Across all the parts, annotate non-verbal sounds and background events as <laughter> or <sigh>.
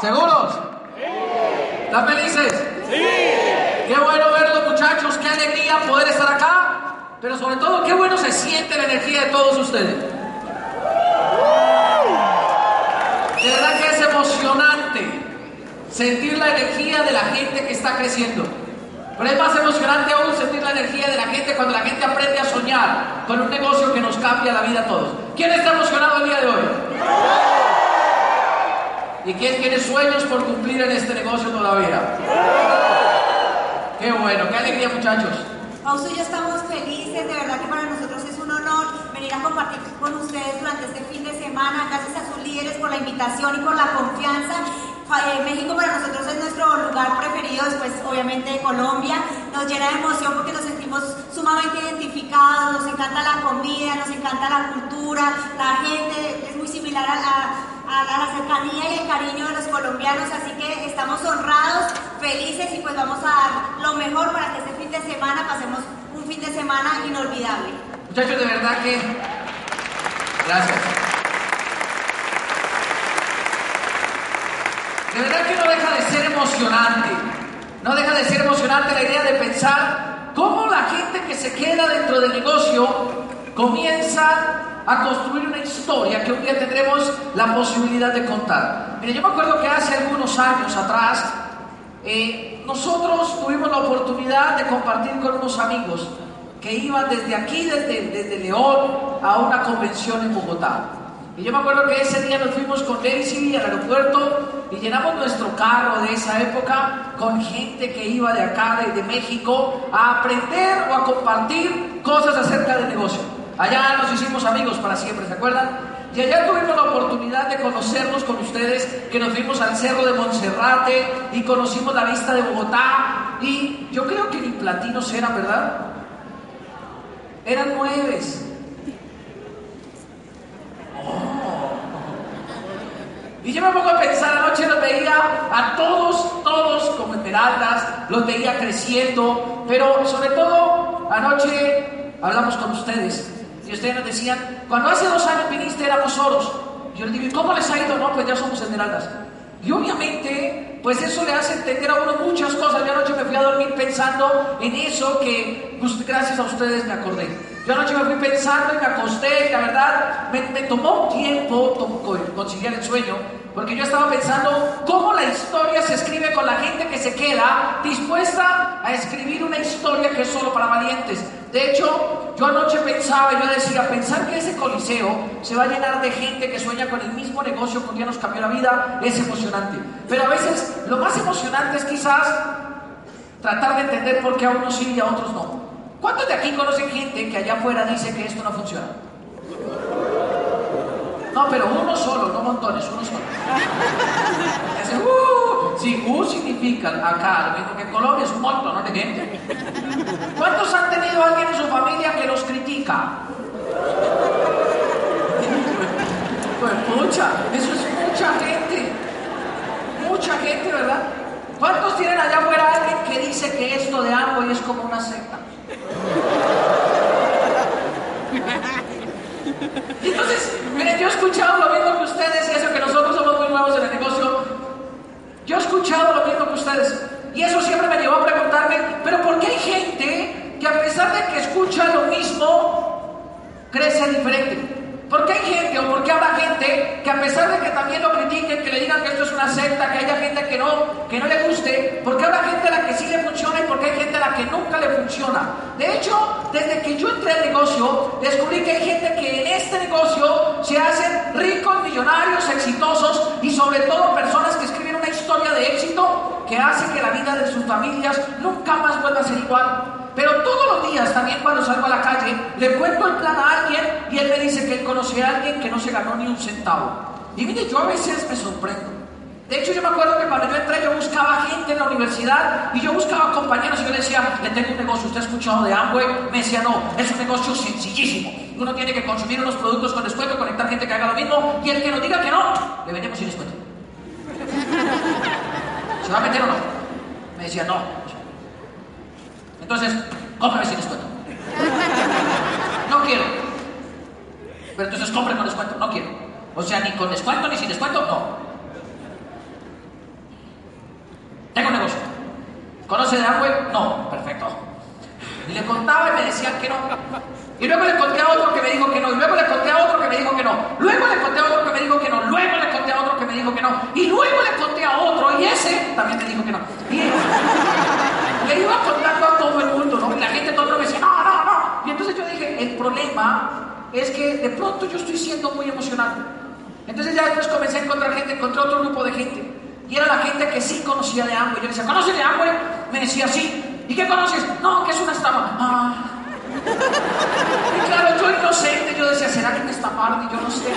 ¿Seguros? ¿Están felices? Sí. Qué bueno verlos muchachos, qué alegría poder estar acá, pero sobre todo qué bueno se siente la energía de todos ustedes. De verdad que es emocionante sentir la energía de la gente que está creciendo. Pero es más emocionante aún sentir la energía de la gente cuando la gente aprende a soñar con un negocio que nos cambia la vida a todos. ¿Quién está emocionado el día de hoy? ¿Y quién tiene sueños por cumplir en este negocio todavía? Qué bueno, qué alegría muchachos. Fausto y yo estamos felices, de verdad que para nosotros es un honor venir a compartir con ustedes durante este fin de semana. Gracias a sus líderes por la invitación y por la confianza. Eh, México para nosotros es nuestro lugar preferido, después obviamente Colombia. Nos llena de emoción porque nos sentimos sumamente identificados, nos encanta la comida, nos encanta la cultura, la gente es muy similar a, la cercanía y el cariño de los colombianos, así que estamos honrados, felices y pues vamos a dar lo mejor para que este fin de semana pasemos un fin de semana inolvidable. Muchachos, de verdad que... Gracias. De verdad que no deja de ser emocionante. No deja de ser emocionante la idea de pensar cómo la gente que se queda dentro del negocio comienza a construir una historia que un día tendremos la posibilidad de contar. Mire, yo me acuerdo que hace algunos años atrás, eh, nosotros tuvimos la oportunidad de compartir con unos amigos que iban desde aquí, desde, desde León, a una convención en Bogotá. Y yo me acuerdo que ese día nos fuimos con Daisy al aeropuerto y llenamos nuestro carro de esa época con gente que iba de acá, de, México, a aprender o a compartir cosas acerca del negocio. Allá nos hicimos amigos para siempre, ¿se acuerdan? Y allá tuvimos la oportunidad de conocernos con ustedes, que nos fuimos al cerro de Monserrate y conocimos la vista de Bogotá. Y yo creo que ni platinos eran, ¿verdad? Eran nueves. Y yo me pongo a pensar, anoche los veía a todos, todos como esmeraldas, los veía creciendo, pero sobre todo anoche hablamos con ustedes y ustedes nos decían, cuando hace dos años viniste éramos oros. Yo les digo, ¿y cómo les ha ido? No, pues ya somos esmeraldas. Y obviamente, pues eso le hace entender a uno muchas cosas. Yo anoche me fui a dormir pensando en eso que pues, gracias a ustedes me acordé. Yo anoche me fui pensando y me acosté y la verdad me, me tomó tiempo conciliar el sueño porque yo estaba pensando cómo la historia se escribe con la gente que se queda dispuesta a escribir una historia que es solo para valientes. De hecho, yo anoche pensaba, yo decía, pensar que ese coliseo se va a llenar de gente que sueña con el mismo negocio que un día nos cambió la vida es emocionante. Pero a veces lo más emocionante es quizás tratar de entender por qué a unos sí y a otros no. ¿Cuántos de aquí conocen gente que allá afuera dice que esto no funciona? No, pero uno solo, no montones, uno solo. Uh, si U significa acá, lo mismo que en Colombia, es un montón ¿no? de gente. ¿Cuántos han tenido alguien en su familia que los critica? Pues mucha, eso es mucha gente. Mucha gente, ¿verdad? ¿Cuántos tienen allá afuera alguien que dice que esto de algo es como una secta? Entonces, miren, yo he escuchado lo mismo que ustedes, y eso que nosotros somos muy nuevos en el negocio. Yo he escuchado lo mismo que ustedes. Y eso siempre me llevó a preguntarme, pero ¿por qué hay gente que a pesar de que escucha lo mismo, crece diferente? ¿Por qué hay gente o por qué habrá gente que a pesar de que también lo critiquen, que le digan que esto es una secta, que haya gente que no, que no le guste, ¿por qué habrá gente a la que sí le funciona y por qué hay gente a la que nunca le funciona? De hecho, desde que yo entré al negocio, descubrí que hay gente que en este negocio se hacen ricos, millonarios, exitosos y sobre todo personas que escriben historia de éxito que hace que la vida de sus familias nunca más vuelva a ser igual. Pero todos los días, también cuando salgo a la calle, le cuento el plan a alguien y él me dice que él conoce a alguien que no se ganó ni un centavo. Y mire, yo a veces me sorprendo. De hecho, yo me acuerdo que cuando yo entré, yo buscaba gente en la universidad y yo buscaba compañeros y yo le decía, le tengo un negocio, ¿usted ha escuchado de Amway? Me decía, no, es un negocio sencillísimo. Uno tiene que consumir unos productos con descuento, conectar gente que haga lo mismo y el que nos diga que no, le vendemos sin descuento. <laughs> ¿Se va a meter o no? Me decía, no. Entonces, cómprame sin descuento. No quiero. Pero entonces compre con descuento, no quiero. O sea, ni con descuento ni sin descuento, no. Tengo un negocio. ¿Conoce de Amway? No. Perfecto. Y le contaba y me decían que no. Y luego le conté a otro que me dijo que no. Y luego le conté a otro que me dijo que no. Luego le conté a otro que me dijo que no. Luego le conté a otro que me dijo que no. Y luego le conté a otro y ese también me dijo que no. Y le iba contando a todo el mundo, ¿no? Y la gente todo me decía, no, no, no. Y entonces yo dije, el problema es que de pronto yo estoy siendo muy emocional. Entonces ya después comencé a encontrar gente, encontré otro grupo de gente. Y era la gente que sí conocía de Amway. Yo le decía, ¿conoces de Amway? Me decía, sí. ¿Y qué conoces? No, que es una estafa. Ah. Y claro, yo inocente, yo decía, ¿será que me estafaron? Y yo no sé.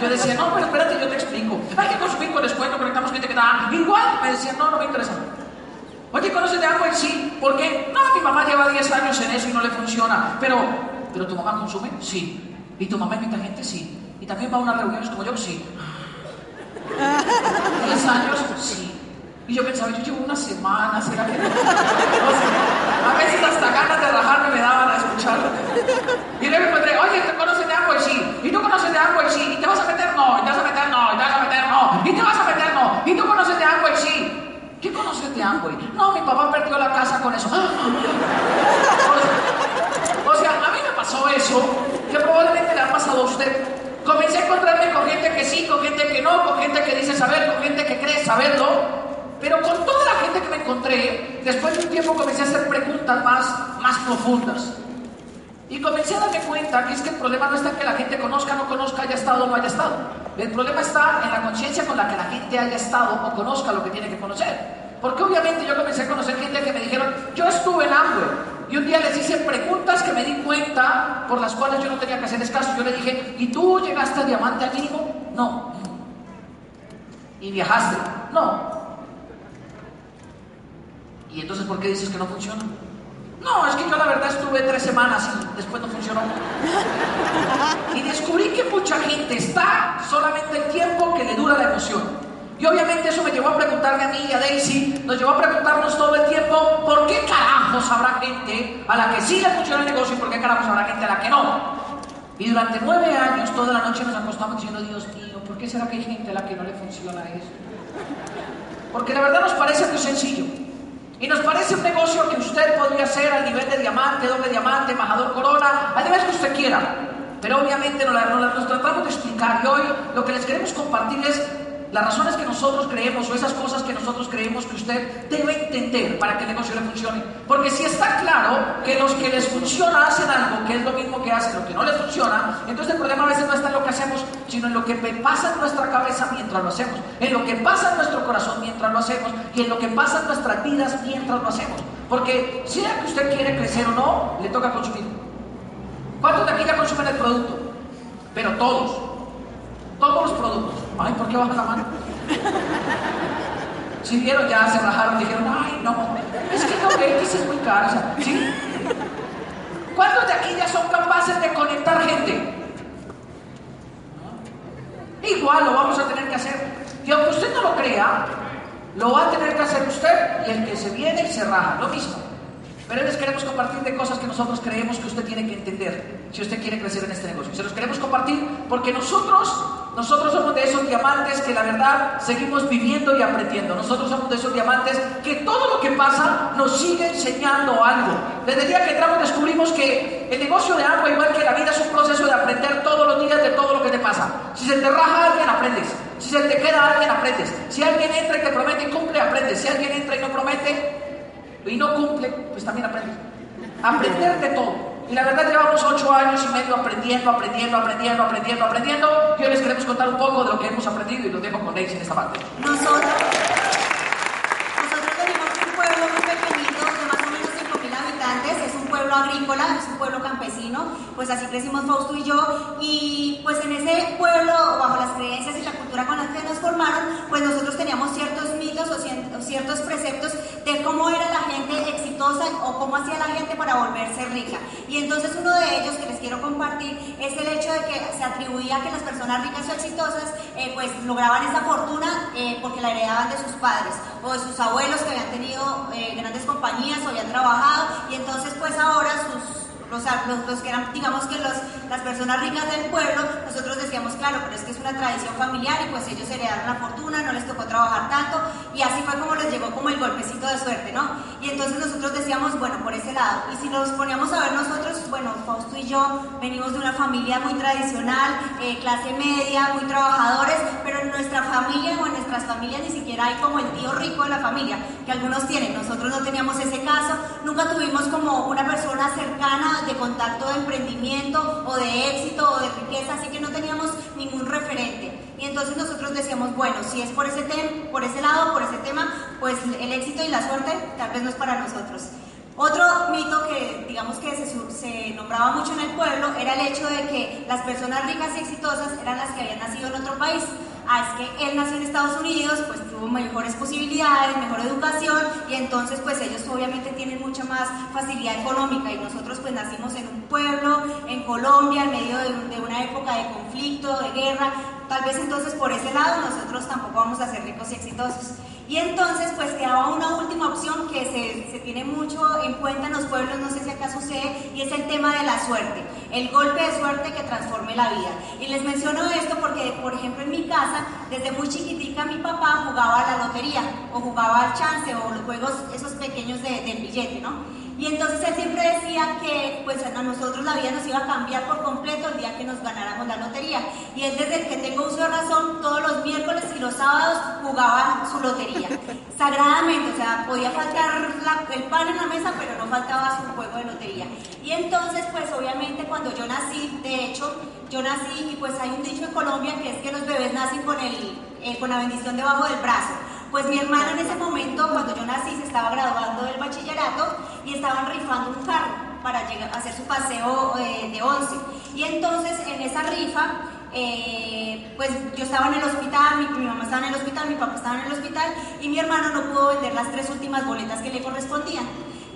Yo decía, no, pero espérate, yo te explico. Hay que consumir con descuento, conectamos gente que da igual. Me decía, no, no me interesa. Oye, ¿conoces de Amway? Sí. ¿Por qué? No, mi mamá lleva 10 años en eso y no le funciona. Pero, ¿pero tu mamá consume? Sí. ¿Y tu mamá invita gente? Sí. ¿Y también va a unas reuniones como yo? Sí. ¿10 años? Sí. Y yo pensaba, yo llevo una semana, ¿será que a veces hasta ganas de rajarme me daban a escucharlo. Y luego me encontré, oye, ¿te conoces de Amway? Sí. ¿Y tú conoces de Amway? Sí. ¿Y te vas a meter? No. ¿Y te vas a meter? No. ¿Y te vas a meter? No. ¿Y te vas a meter? No. ¿Y tú conoces de Amway? Sí. ¿Qué conoces de Amway? No, mi papá perdió la casa con eso. O sea, a mí me pasó eso, que probablemente le ha pasado a usted. Comencé a encontrarme con gente que sí, con gente que no, con gente que dice saber, con gente que cree saberlo. Pero con toda la gente que me encontré, después de un tiempo comencé a hacer preguntas más, más profundas. Y comencé a darme cuenta que es que el problema no está en que la gente conozca, no conozca, haya estado o no haya estado. El problema está en la conciencia con la que la gente haya estado o conozca lo que tiene que conocer. Porque obviamente yo comencé a conocer gente que me dijeron, yo estuve en Amway. Y un día les hice preguntas que me di cuenta por las cuales yo no tenía que hacerles caso. Yo le dije, ¿y tú llegaste a diamante al mínimo? No. ¿Y viajaste? No. ¿Y entonces por qué dices que no funciona? No, es que yo la verdad estuve tres semanas y después no funcionó. Y descubrí que mucha gente está solamente el tiempo que le dura la emoción. Y obviamente eso me llevó a preguntarme a mí y a Daisy, nos llevó a preguntarnos todo el tiempo, ¿por qué carajos habrá gente a la que sí le funciona el negocio y por qué carajos habrá gente a la que no? Y durante nueve años, toda la noche nos acostamos diciendo, Dios mío, ¿por qué será que hay gente a la que no le funciona eso? Porque la verdad nos parece muy sencillo. Y nos parece un negocio que usted podría hacer al nivel de diamante, doble diamante, embajador corona, al nivel que usted quiera. Pero obviamente nos, nos, nos tratamos de explicar y hoy lo que les queremos compartir es las razones que nosotros creemos o esas cosas que nosotros creemos que usted debe entender para que el negocio le funcione. Porque si está claro que los que les funciona hacen algo que es lo mismo que hacen lo que no les funciona, entonces el problema a veces no está en lo que hacemos, sino en lo que pasa en nuestra cabeza mientras lo hacemos, en lo que pasa en nuestro corazón mientras lo hacemos y en lo que pasa en nuestras vidas mientras lo hacemos. Porque sea que usted quiere crecer o no, le toca consumir. ¿Cuántos de aquí ya consumen el producto? Pero todos. Todos los productos. Ay, ¿por qué baja la mano? Si vieron, ya se rajaron, dijeron, ay, no, es que no X es muy caro. ¿sí? ¿Cuántos de aquí ya son capaces de conectar gente? Igual lo vamos a tener que hacer. Y aunque usted no lo crea, lo va a tener que hacer usted y el que se viene y se raja, lo mismo. Pero les queremos compartir de cosas que nosotros creemos que usted tiene que entender si usted quiere crecer en este negocio. Se los queremos compartir porque nosotros, nosotros somos de esos diamantes que la verdad seguimos viviendo y aprendiendo. Nosotros somos de esos diamantes que todo lo que pasa nos sigue enseñando algo. Desde el día que entramos descubrimos que el negocio de agua, igual que la vida, es un proceso de aprender todos los días de todo lo que te pasa. Si se te raja alguien, aprendes. Si se te queda alguien, aprendes. Si alguien entra y te promete y cumple, aprendes. Si alguien entra y no promete, y no cumple, pues también aprende. Aprender de todo. Y la verdad llevamos ocho años y medio aprendiendo, aprendiendo, aprendiendo, aprendiendo, aprendiendo. Y hoy les queremos contar un poco de lo que hemos aprendido y lo dejo con Daisy en esta parte. Nosotros, nosotros tenemos un pueblo muy pequeñito de más o menos 5.000 habitantes. Es un pueblo agrícola, Pues así crecimos Fausto y yo. Y pues en ese pueblo, bajo las creencias y la cultura con las que nos formaron, pues nosotros teníamos ciertos mitos o ciertos preceptos de cómo era la gente exitosa o cómo hacía la gente para volverse rica. Y entonces uno de ellos que les quiero compartir es el hecho de que se atribuía que las personas ricas o exitosas eh, pues lograban esa fortuna eh, porque la heredaban de sus padres o de sus abuelos que habían tenido eh, grandes compañías o habían trabajado y entonces pues ahora sus los, los, los, que eran, digamos que los, las personas ricas del pueblo, nosotros decíamos, claro, pero es que es una tradición familiar y pues ellos heredaron la fortuna, no les tocó trabajar tanto y así fue como les llegó como el golpecito de suerte, ¿no? Y entonces nosotros decíamos, bueno, por ese lado. Y si nos poníamos a ver nosotros, bueno, Fausto y yo venimos de una familia muy tradicional, eh, clase media, muy trabajadores, pero en nuestra familia o en nuestras familias ni siquiera hay como el tío rico de la familia, que algunos tienen. Nosotros no teníamos ese caso, nunca tuvimos como una persona cercana de contacto de emprendimiento o de éxito o de riqueza, así que no teníamos ningún referente. Y entonces nosotros decíamos, bueno, si es por ese, por ese lado, por ese tema, pues el éxito y la suerte tal vez no es para nosotros. Otro mito que digamos que se, se, nombraba mucho en el pueblo era el hecho de que las personas ricas y exitosas eran las que habían nacido en otro país. Ah, es que él nació en Estados Unidos, pues tuvo mejores posibilidades, mejor educación y entonces pues ellos obviamente tienen mucha más facilidad económica y nosotros pues nacimos en un pueblo, en Colombia, en medio de, de una época de conflicto, de guerra, tal vez entonces por ese lado nosotros tampoco vamos a ser ricos y exitosos. Y entonces pues quedaba una última opción que se, se, tiene mucho en cuenta en los pueblos, no sé si acá sucede, y es el tema de la suerte, el golpe de suerte que transforme la vida. Y les menciono esto porque, por ejemplo, en mi casa, desde muy chiquitica mi papá jugaba a la lotería, o jugaba al chance, o los juegos esos pequeños de, del billete, ¿no? Y entonces él siempre decía que pues a nosotros la vida nos iba a cambiar por completo el día que nos ganáramos la lotería. Y él desde que tengo uso de razón, todos los miércoles y los sábados jugaba su lotería. <laughs> Sagradamente, o sea, podía faltar el pan en la mesa, pero no faltaba su juego de lotería. Y entonces, pues obviamente cuando yo nací, de hecho, yo nací y pues hay un dicho en Colombia que es que los bebés nacen con, el, eh, con la bendición debajo del brazo. Pues mi hermano en ese momento, cuando yo nací, se estaba graduando del bachillerato y estaban rifando un carro para llegar, hacer su paseo eh, de 11. Y entonces en esa rifa, eh, pues yo estaba en el hospital, mi, mi, mamá estaba en el hospital, mi papá estaba en el hospital y mi hermano no pudo vender las tres últimas boletas que le correspondían.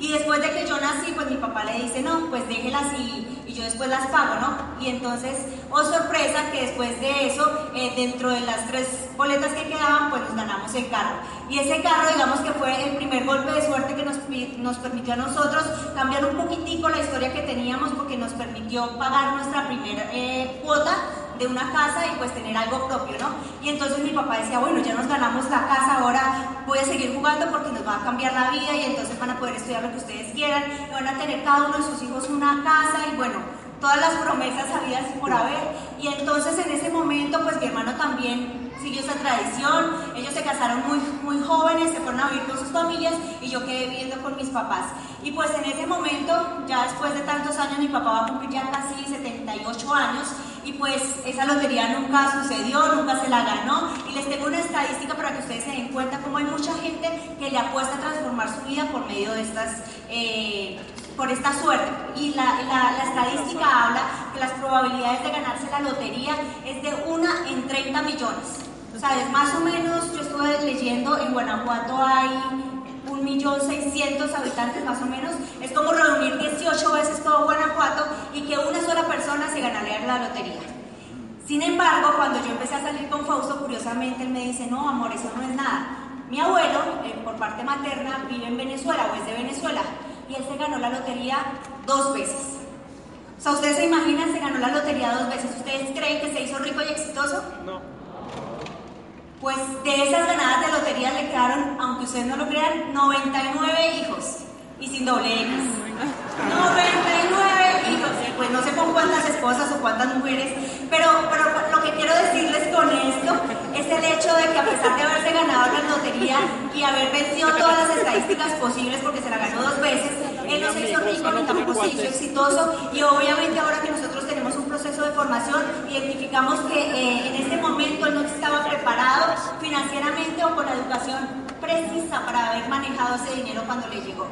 Y después de que yo nací, pues mi papá le dice, no, pues déjelas y, yo después las pago, ¿no? Y entonces, oh sorpresa, que después de eso, eh, dentro de las tres boletas que quedaban, pues nos ganamos el carro. Y ese carro, digamos que fue el primer golpe de suerte que nos, nos permitió a nosotros cambiar un poquitico la historia que teníamos porque nos permitió pagar nuestra primera eh, cuota de una casa y pues tener algo propio, ¿no? Y entonces mi papá decía, bueno, ya nos ganamos la casa, ahora voy a seguir jugando porque nos va a cambiar la vida y entonces van a poder estudiar lo que ustedes quieran, y van a tener cada uno de sus hijos una casa y bueno, todas las promesas habidas por haber. Y entonces en ese momento pues mi hermano también siguió esa tradición, ellos se casaron muy, muy jóvenes, se fueron a vivir con sus familias y yo quedé viviendo con mis papás. Y pues en ese momento, ya después de tantos años, mi papá va a cumplir ya casi 78 años y pues esa lotería nunca sucedió, nunca se la ganó. Y les tengo una estadística para que ustedes se den cuenta cómo hay mucha gente que le apuesta a transformar su vida por medio de estas, eh, por esta suerte. Y la, la, la, estadística habla que las probabilidades de ganarse la lotería es de una en 30 millones. O sea, es más o menos, yo estuve leyendo, en Guanajuato hay un millón seiscientos habitantes más o menos, es como reunir 18 veces todo Guanajuato y que una sola persona se ganaría la lotería. Sin embargo, cuando yo empecé a salir con Fausto, curiosamente él me dice, no, amor, eso no es nada. Mi abuelo, eh, por parte materna, vive en Venezuela o es de Venezuela y él se ganó la lotería dos veces. O sea, ustedes se imaginan, se ganó la lotería dos veces. ¿Ustedes creen que se hizo rico y exitoso? No. Pues de esas ganadas de lotería le quedaron, aunque ustedes no lo crean, 99 hijos. Y sin doble X. 99 hijos. Pues no sé con cuántas esposas o cuántas mujeres. Pero, pero lo que quiero decirles con esto es el hecho de que a pesar de haberse ganado la lotería y haber vencido todas las estadísticas posibles, porque se la ganó dos veces, él no se hizo rico ni tampoco se hizo exitoso. Y obviamente ahora que nosotros tenemos de formación, identificamos que eh, en este momento él no estaba preparado financieramente o con la educación precisa para haber manejado ese dinero cuando le llegó.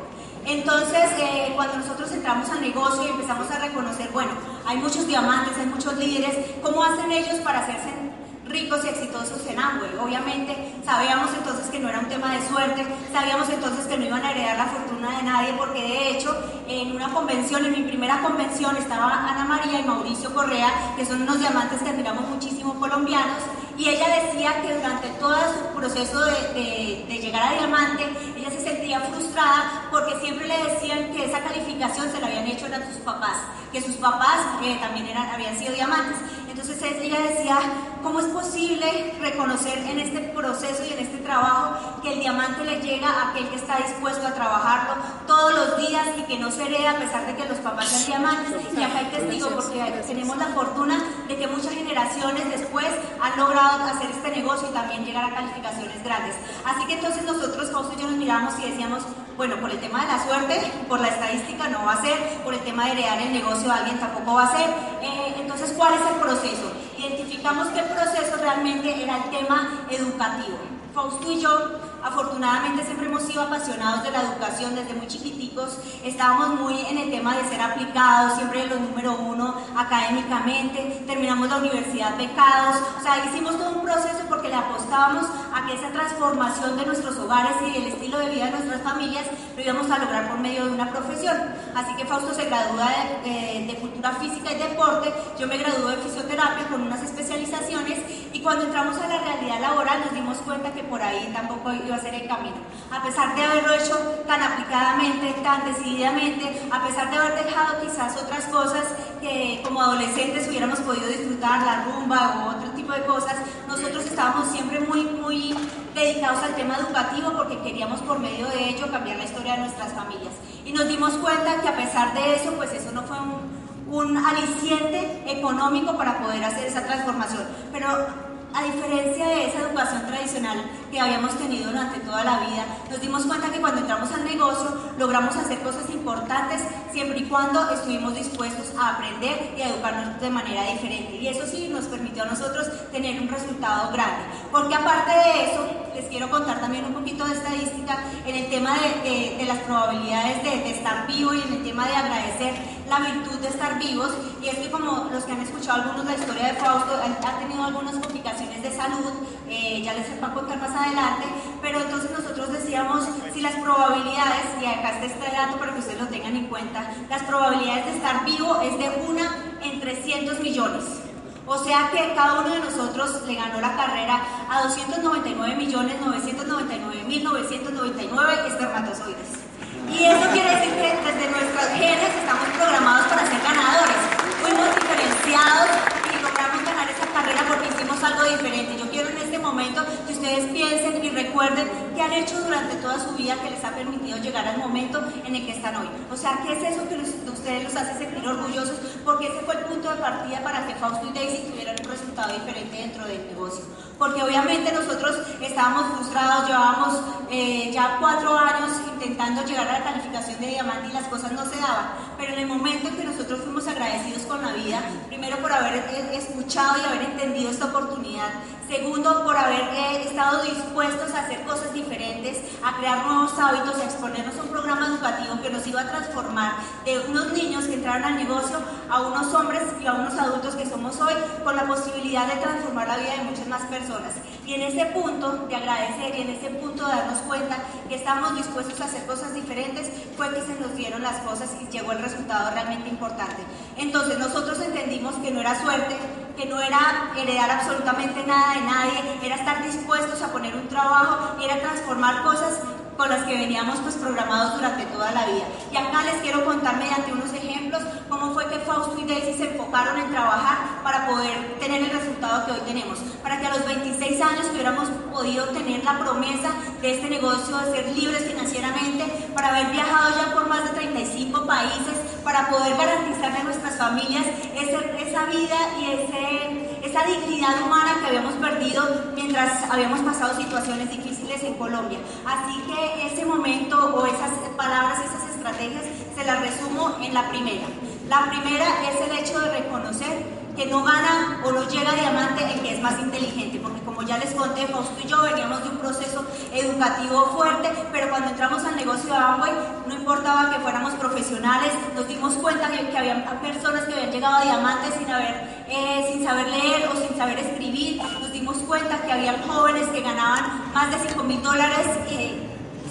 Entonces, eh, cuando nosotros entramos al negocio y empezamos a reconocer, bueno, hay muchos diamantes, hay muchos líderes, ¿cómo hacen ellos para hacerse ricos y exitosos en Amway. Obviamente sabíamos entonces que no era un tema de suerte, sabíamos entonces que no iban a heredar la fortuna de nadie, porque de hecho en una convención, en mi primera convención, estaba Ana María y Mauricio Correa, que son unos diamantes que admiramos muchísimo colombianos, y ella decía que durante todo su proceso de, de, llegar a diamante, ella se sentía frustrada porque siempre le decían que esa calificación se la habían hecho a sus papás, que sus papás que también eran, habían sido diamantes. Entonces ella decía, ¿cómo es posible reconocer en este proceso y en este trabajo que el diamante le llega a aquel que está dispuesto a trabajarlo todos los días y que no se hereda a pesar de que los papás sean diamantes? Y acá hay testigo porque tenemos la fortuna de que muchas generaciones después han logrado hacer este negocio y también llegar a calificaciones grandes. Así que entonces nosotros, Fausto y yo nos miramos y decíamos, bueno, por el tema de la suerte, por la estadística no va a ser, por el tema de heredar el negocio a alguien tampoco va a ser. Eh, entonces, ¿cuál es el proceso? Identificamos que el proceso realmente era el tema educativo. Fausto y yo Afortunadamente siempre hemos sido apasionados de la educación desde muy chiquiticos. Estábamos muy en el tema de ser aplicados, siempre los número uno académicamente. Terminamos la universidad becados. O sea, hicimos todo un proceso porque le apostábamos a que esa transformación de nuestros hogares y el estilo de vida de nuestras familias lo íbamos a lograr por medio de una profesión. Así que Fausto se gradúa de, de cultura física y deporte. Yo me gradué de fisioterapia con unas especializaciones y cuando entramos a la realidad laboral nos dimos cuenta que por ahí tampoco a el camino. A pesar de haberlo hecho tan aplicadamente, tan decididamente, a pesar de haber dejado quizás otras cosas que como adolescentes hubiéramos podido disfrutar, la rumba o otro tipo de cosas, nosotros estábamos siempre muy, muy dedicados al tema educativo porque queríamos por medio de ello cambiar la historia de nuestras familias. Y nos dimos cuenta que a pesar de eso, pues eso no fue un, un aliciente económico para poder hacer esa transformación. Pero a diferencia de esa educación tradicional que habíamos tenido durante toda la vida, nos dimos cuenta que cuando entramos al negocio logramos hacer cosas importantes siempre y cuando estuvimos dispuestos a aprender y a educarnos de manera diferente. Y eso sí nos permitió a nosotros tener un resultado grande. Porque aparte de eso, les quiero contar también un poquito de estadística en el tema de, las probabilidades de, de estar vivo y en el tema de agradecer la virtud de estar vivos. Y es que como los que han escuchado algunos de la historia de Fausto, ha tenido algunas complicaciones de salud, eh, ya les voy a contar más adelante, pero entonces nosotros decíamos, si las probabilidades, y acá está este dato para que ustedes lo tengan en cuenta, las probabilidades de estar vivo es de una en 300 millones. O sea que cada uno de nosotros le ganó la carrera a 299 millones 999 mil 999 espermatozoides. Y eso quiere decir que desde nuestros genes estamos programados para ser ganadores. Fuimos diferenciados y logramos ganar esa carrera porque hicimos algo diferente. Yo quiero en este momento que ustedes piensen y recuerden qué han hecho durante toda su vida que les ha permitido llegar al momento en el que están hoy. O sea, ¿qué es eso que ustedes los hace sentir orgullosos? Porque ese fue el punto de partida para que Fausto y Daisy tuvieran un resultado diferente dentro del negocio. Porque obviamente nosotros estábamos frustrados, llevábamos eh, ya cuatro años intentando llegar a la calificación de diamante y las cosas no se daban. Pero en el momento en que nosotros fuimos agradecidos con la vida, primero por haber eh, escuchado y haber entendido esta oportunidad, segundo por haber eh, estado dispuestos a hacer cosas diferentes, a crear nuevos hábitos, a exponernos a un programa educativo que nos iba a transformar de unos niños que entraron al negocio a unos hombres y a unos adultos que somos hoy, con la posibilidad de transformar la vida de muchas más personas. Y en ese punto de agradecer y en ese punto de darnos cuenta que estamos dispuestos a hacer cosas diferentes, fue que se nos dieron las cosas y llegó el resultado realmente importante. Entonces nosotros entendimos que no era suerte, que no era heredar absolutamente nada de nadie, era estar dispuestos a poner un trabajo, era transformar cosas con las que veníamos pues programados durante toda la vida. Y acá les quiero contar mediante unos ejemplos cómo fue que Fausto y Daisy se enfocaron en trabajar para poder tener el resultado que hoy tenemos, para que a los 26 años hubiéramos podido tener la promesa de este negocio de ser libres financieramente, para haber viajado ya por más de 35 países, para poder garantizarle a nuestras familias esa vida y esa dignidad humana que habíamos perdido mientras habíamos pasado situaciones difíciles en Colombia. Así que ese momento o esas palabras, esas estrategias, se las resumo en la primera. La primera es el hecho de reconocer que no gana o no llega diamante el que es más inteligente, porque como ya les conté, Fausto y yo veníamos de un proceso educativo fuerte, pero cuando entramos al negocio de Amway no importaba que fuéramos profesionales, nos dimos cuenta de que había personas que habían llegado a diamante sin, haber, eh, sin saber leer o sin saber escribir, nos dimos cuenta que había jóvenes que ganaban más de 5 mil dólares. Eh,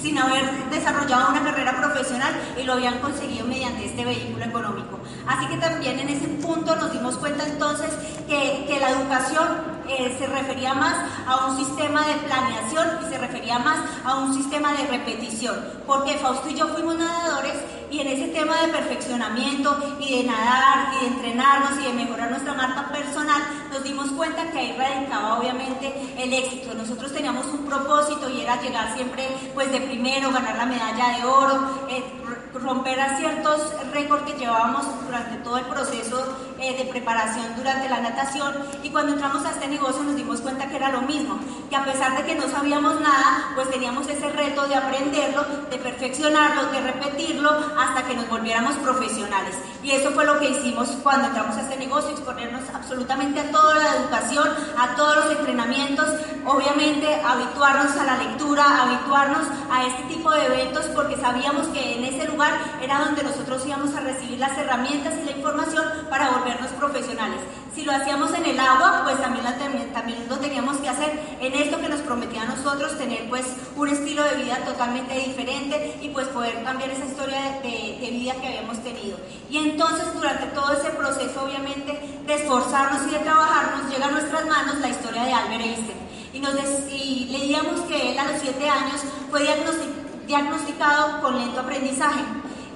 sin haber desarrollado una carrera profesional y lo habían conseguido mediante este vehículo económico. Así que también en ese punto nos dimos cuenta entonces que, que la educación eh, se refería más a un sistema de planeación y se refería más a un sistema de repetición, porque Fausto y yo fuimos nadadores y en ese tema de perfeccionamiento y de nadar y de entrenarnos y de mejorar nuestra marca personal, nos dimos cuenta que ahí radicaba obviamente el éxito. Nosotros teníamos un propósito y era llegar siempre pues de primero, ganar la medalla de oro, eh, romper a ciertos récords que llevábamos durante todo el proceso eh, de preparación durante la natación. Y cuando entramos a este negocio nos dimos cuenta que era lo mismo, que a pesar de que no sabíamos nada, pues teníamos ese reto de aprenderlo, de perfeccionarlo, de repetirlo hasta que nos volviéramos profesionales. Y eso fue lo que hicimos cuando entramos a este negocio, exponernos absolutamente a toda la educación, a todos los entrenamientos, obviamente habituarnos a la lectura, habituarnos a este tipo de eventos porque sabíamos que en ese lugar era donde nosotros íbamos a recibir las herramientas y la información para volvernos profesionales. Si lo hacíamos en el agua, pues también, lo teníamos que hacer en esto que nos prometía a nosotros, tener pues un estilo de vida totalmente diferente y pues poder cambiar esa historia de, vida que habíamos tenido. Y entonces durante todo ese proceso obviamente de esforzarnos y de trabajar nos llega a nuestras manos la historia de Albert Einstein. Y, y leíamos que él a los siete años fue diagnosticado con lento aprendizaje.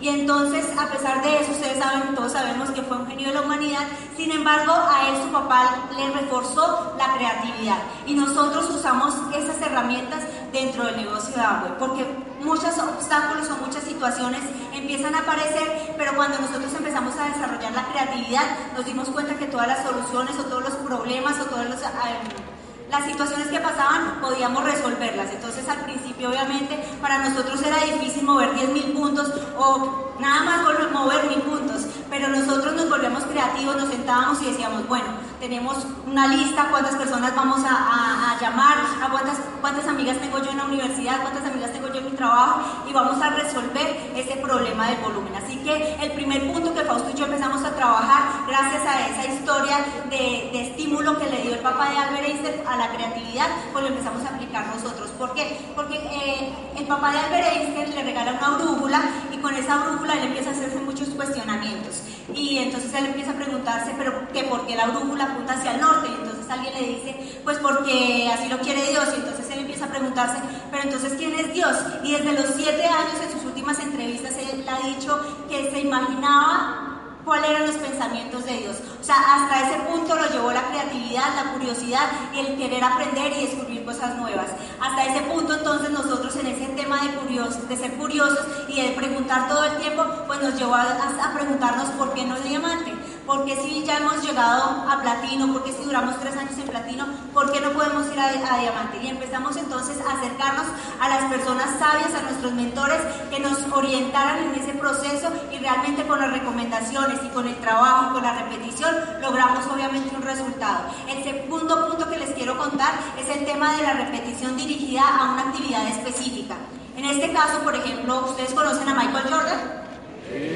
Y entonces, a pesar de eso, ustedes saben, todos sabemos que fue un genio de la humanidad, sin embargo, a él su papá le reforzó la creatividad. Y nosotros usamos esas herramientas dentro del negocio de agua, porque muchos obstáculos o muchas situaciones empiezan a aparecer, pero cuando nosotros empezamos a desarrollar la creatividad, nos dimos cuenta que todas las soluciones o todos los problemas o todos los... Eh, las situaciones que pasaban podíamos resolverlas. Entonces al principio obviamente para nosotros era difícil mover 10.000 puntos o nada más mover mil puntos, pero nosotros nos volvemos creativos, nos sentábamos y decíamos, bueno, tenemos una lista, cuántas personas vamos a, llamar, a cuántas, cuántas amigas tengo yo en la universidad, cuántas amigas tengo yo en mi trabajo y vamos a resolver ese problema del volumen. Así que el primer punto que Fausto y yo empezamos a trabajar, gracias a esa historia de, estímulo que le dio el papá de Albert Einstein a la creatividad, pues lo empezamos a aplicar nosotros. ¿Por qué? Porque eh, el papá de Albert Einstein le regala una brújula y con esa brújula él empieza a hacerse muchos cuestionamientos. Y entonces él empieza a preguntarse, pero ¿qué, ¿por qué la brújula apunta hacia el norte? Y entonces alguien le dice, pues porque así lo quiere Dios. Y entonces él empieza a preguntarse, pero entonces ¿quién es Dios? Y desde los siete años en sus últimas entrevistas él ha dicho que se imaginaba cuáles eran los pensamientos de Dios. Sea, hasta ese punto lo llevó la creatividad, la curiosidad y el querer aprender y descubrir cosas nuevas. Hasta ese punto entonces nosotros en ese tema de, curiosos, de ser curiosos y de preguntar todo el tiempo, pues nos llevó a, a preguntarnos por qué no es diamante porque si ya hemos llegado a platino, porque si duramos tres años en platino, ¿por qué no podemos ir a, diamante? Y empezamos entonces a acercarnos a las personas sabias, a nuestros mentores, que nos orientaran en ese proceso y realmente con las recomendaciones y con el trabajo y con la repetición logramos obviamente un resultado. El segundo punto que les quiero contar es el tema de la repetición dirigida a una actividad específica. En este caso, por ejemplo, ustedes conocen a Michael Jordan.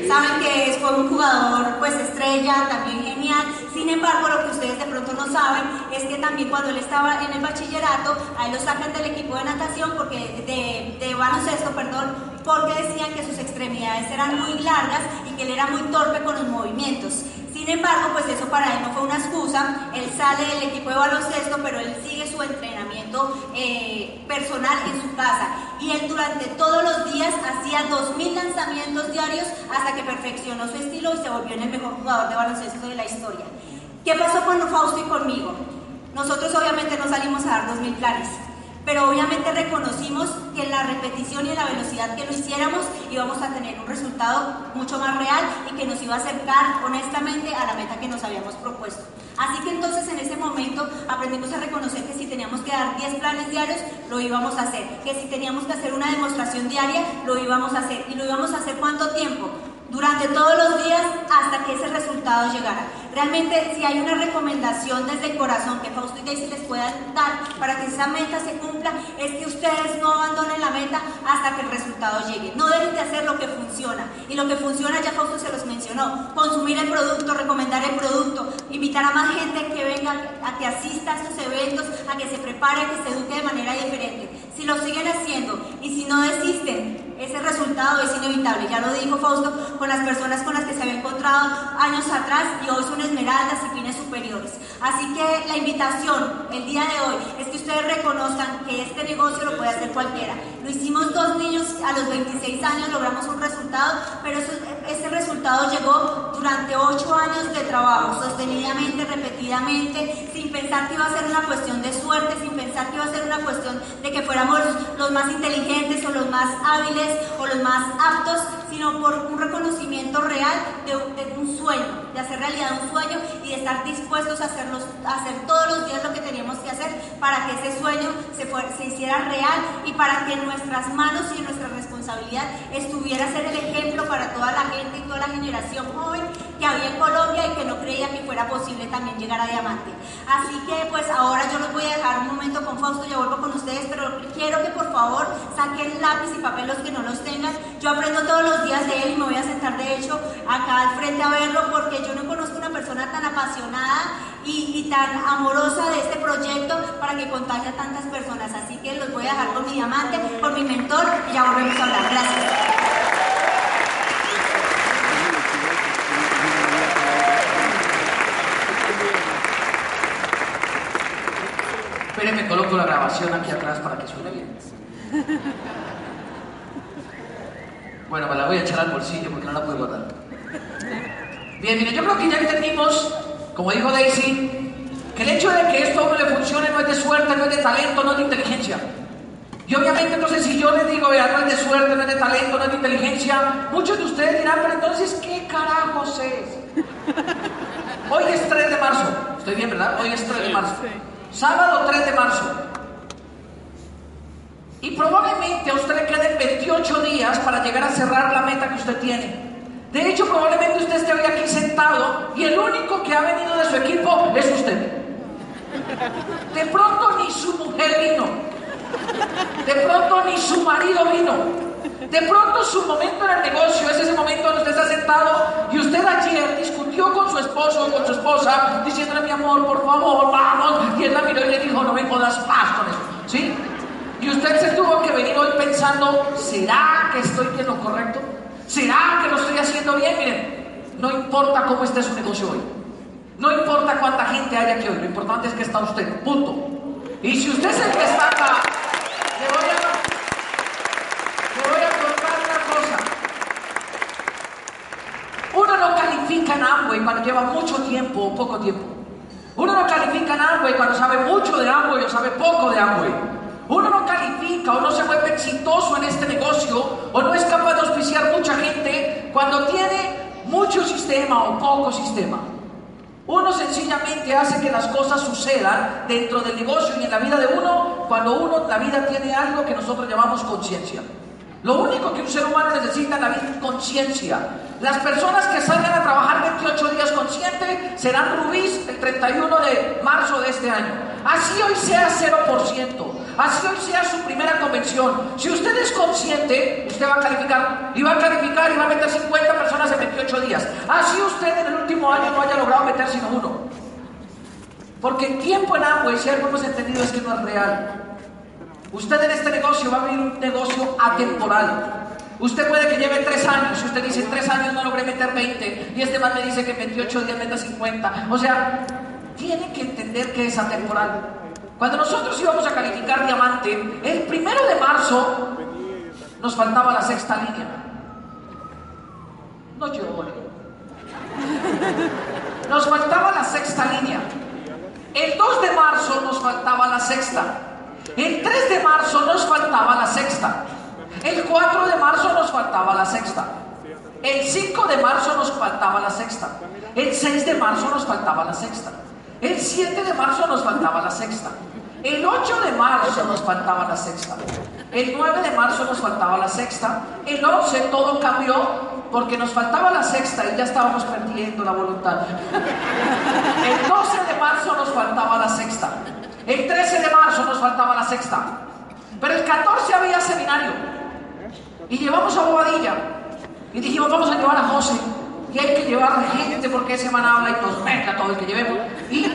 Saben que fue un jugador pues estrella, también genial. Sin embargo, lo que ustedes de pronto no saben es que también cuando él estaba en el bachillerato, a él lo sacan del equipo de natación, porque de, de baloncesto, perdón, porque decían que sus extremidades eran muy largas y que él era muy torpe con los movimientos. Sin embargo, pues eso para él no fue una excusa. Él sale del equipo de baloncesto, pero él sigue su entrenamiento eh, personal en su casa. Y él durante todos los días hacía 2.000 lanzamientos diarios hasta que perfeccionó su estilo y se volvió en el mejor jugador de baloncesto de la historia. ¿Qué pasó con Fausto y conmigo? Nosotros obviamente no salimos a dar 2.000 planes pero obviamente reconocimos que la repetición y la velocidad que lo hiciéramos íbamos a tener un resultado mucho más real y que nos iba a acercar honestamente a la meta que nos habíamos propuesto. Así que entonces en ese momento aprendimos a reconocer que si teníamos que dar 10 planes diarios, lo íbamos a hacer, que si teníamos que hacer una demostración diaria, lo íbamos a hacer. ¿Y lo íbamos a hacer cuánto tiempo? durante todos los días hasta que ese resultado llegara. Realmente, si hay una recomendación desde el corazón que Fausto y Daisy les puedan dar para que esa meta se cumpla, es que ustedes no abandonen la meta hasta que el resultado llegue. No deben de hacer lo que funciona. Y lo que funciona, ya Fausto se los mencionó, consumir el producto, recomendar el producto, invitar a más gente que venga, a que asista a estos eventos, a que se prepare, que se eduque de manera diferente. Si lo siguen haciendo y si no desisten, ese resultado es inevitable. Ya lo dijo Fausto con las personas con las que se había encontrado años atrás y hoy son esmeraldas y fines superiores. Así que la invitación el día de hoy es que ustedes reconozcan que este negocio lo puede hacer cualquiera. Lo hicimos dos niños a los 26 años, logramos un resultado, pero ese resultado llegó durante ocho años de trabajo, sostenidamente, repetidamente, sin pensar que iba a ser una cuestión de suerte, sin pensar que iba a ser una cuestión de que fuéramos los más inteligentes o los más hábiles o los más aptos, sino por un reconocimiento real de, un sueño, de hacer realidad un sueño y de estar dispuestos a, hacerlos, hacer todos los días lo que teníamos que hacer para que ese sueño se, se hiciera real y para que en nuestras manos y en nuestra responsabilidad estuviera a ser el ejemplo para toda la gente y toda la generación joven que había en Colombia y que no creía que fuera posible también llegar a diamante. Así que pues ahora yo los voy a dejar un momento con Fausto, yo vuelvo con ustedes, pero quiero que por favor saquen lápiz y papel los que no los tengan. Yo aprendo todos los días de él y me voy a sentar de hecho acá al frente a verlo porque yo no conozco tan apasionada y, tan amorosa de este proyecto para que contagie a tantas personas. Así que los voy a dejar con mi diamante, con mi mentor y ya volvemos a hablar. Gracias. me coloco la grabación aquí atrás para que suene bien. Bueno, me la voy a echar al bolsillo porque no la puedo guardar. Bien, miren, yo creo que ya entendimos, como dijo Daisy, que el hecho de que esto le funcione no es de suerte, no es de talento, no es de inteligencia. Y obviamente entonces si yo les digo, vea, no es de suerte, no es de talento, no es de inteligencia, muchos de ustedes dirán, pero entonces, ¿qué carajos es? Hoy es 3 de marzo. Estoy bien, ¿verdad? Hoy es 3 de marzo sábado 3 de marzo. Y probablemente a usted le queden 28 días para llegar a cerrar la meta que usted tiene. De hecho, probablemente usted esté hoy aquí sentado y el único que ha venido de su equipo es usted. De pronto ni su mujer vino. De pronto ni su marido vino. De pronto su momento en el negocio es ese momento donde usted está sentado y usted ayer discutió con su esposo o con su esposa diciéndole mi amor, por favor, vamos. Y él la miró y le dijo, no me jodas más con. ¿Sí? Y usted se tuvo que venir hoy pensando, ¿será que estoy en lo correcto? ¿Será que lo estoy haciendo bien? Miren, no importa cómo esté su negocio hoy. No importa cuánta gente haya aquí hoy, lo importante es que está usted, punto. Y si usted es el que está le voy a califica en Amway cuando lleva mucho tiempo o poco tiempo. Uno no califica en Amway cuando sabe mucho de Amway o sabe poco de Amway. Uno no califica o no se vuelve exitoso en este negocio o no es capaz de auspiciar mucha gente cuando tiene mucho sistema o poco sistema. Uno sencillamente hace que las cosas sucedan dentro del negocio y en la vida de uno cuando uno, la vida tiene algo que nosotros llamamos conciencia. Lo único que un ser humano necesita en la vida es conciencia. Las personas que salgan a trabajar 28 días consciente serán rubíes el 31 de marzo de este año. Así hoy sea 0%, así hoy sea su primera convención. Si usted es consciente, usted va a calificar y va a calificar y va a meter 50 personas en 28 días. Así usted en el último año no haya logrado meter sino uno. Porque el tiempo en agua, y si algo hemos entendido es que no es real. Usted en este negocio va a abrir un negocio atemporal. Usted puede que lleve tres años, si usted dice tres años no logré meter 20 y este más me dice que en 28 días meta 50. O sea, tiene que entender que es atemporal. Cuando nosotros íbamos a calificar diamante, el primero de marzo nos faltaba la sexta línea. No llore. Nos faltaba la sexta línea. El 2 de marzo nos faltaba la sexta. El 3 de marzo nos faltaba la sexta. El 4 de marzo nos faltaba la sexta. El 5 de marzo nos faltaba la sexta. El 6 de marzo nos faltaba la sexta. El 7 de marzo nos faltaba la sexta. El 8 de marzo nos faltaba la sexta. El 9 de marzo nos faltaba la sexta. El 11 todo cambió porque nos faltaba la sexta y ya estábamos perdiendo la voluntad. El 12 de marzo nos faltaba la sexta. El 13 de marzo nos faltaba la sexta. Pero el 14 había seminario. Y llevamos a Bobadilla. Y dijimos, vamos a llevar a José. Y hay que llevar gente porque ese semana habla y nos mezcla todo el que llevemos. Y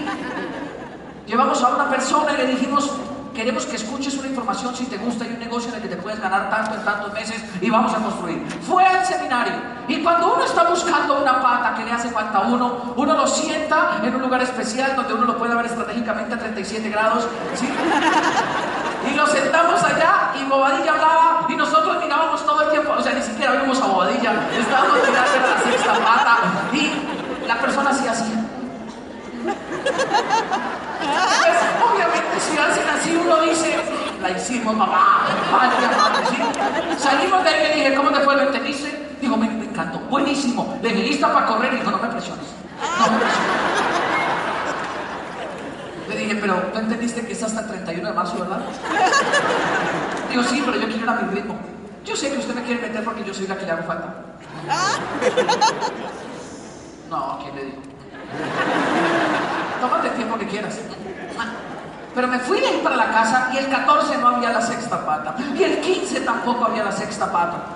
llevamos a una persona y le dijimos, queremos que escuches una información si te gusta y un negocio en el que te puedes ganar tanto en tantos meses y vamos a construir. Fue al seminario y cuando uno está buscando una pata que le hace falta a uno, uno lo sienta en un lugar especial donde uno lo puede ver estratégicamente a 37 grados, ¿sí? Lo sentamos allá y Bobadilla hablaba y nosotros mirábamos todo el tiempo, o sea, ni siquiera vimos a Bobadilla, estábamos mirando la sexta pata y la persona hacía así. Pues, obviamente, si hacen así, uno dice, la hicimos, mamá, vaya. Salimos de ahí y le dije, ¿cómo te fue? ¿Lo entendiste? Digo, me, me encantó, buenísimo. Le dije, ¿lista para correr? Y dijo, no me presiones. No me presiones. Le dije, pero tú entendiste que es hasta el 31 de marzo, ¿verdad? <laughs> Digo, sí, pero yo quiero ir a mi ritmo. Yo sé que usted me quiere meter porque yo soy la que le hago falta. <laughs> No, ¿quién le dijo? Tómate el tiempo que quieras. Pero me fui de ahí para la casa y el 14 no había la sexta pata. Y el 15 tampoco había la sexta pata.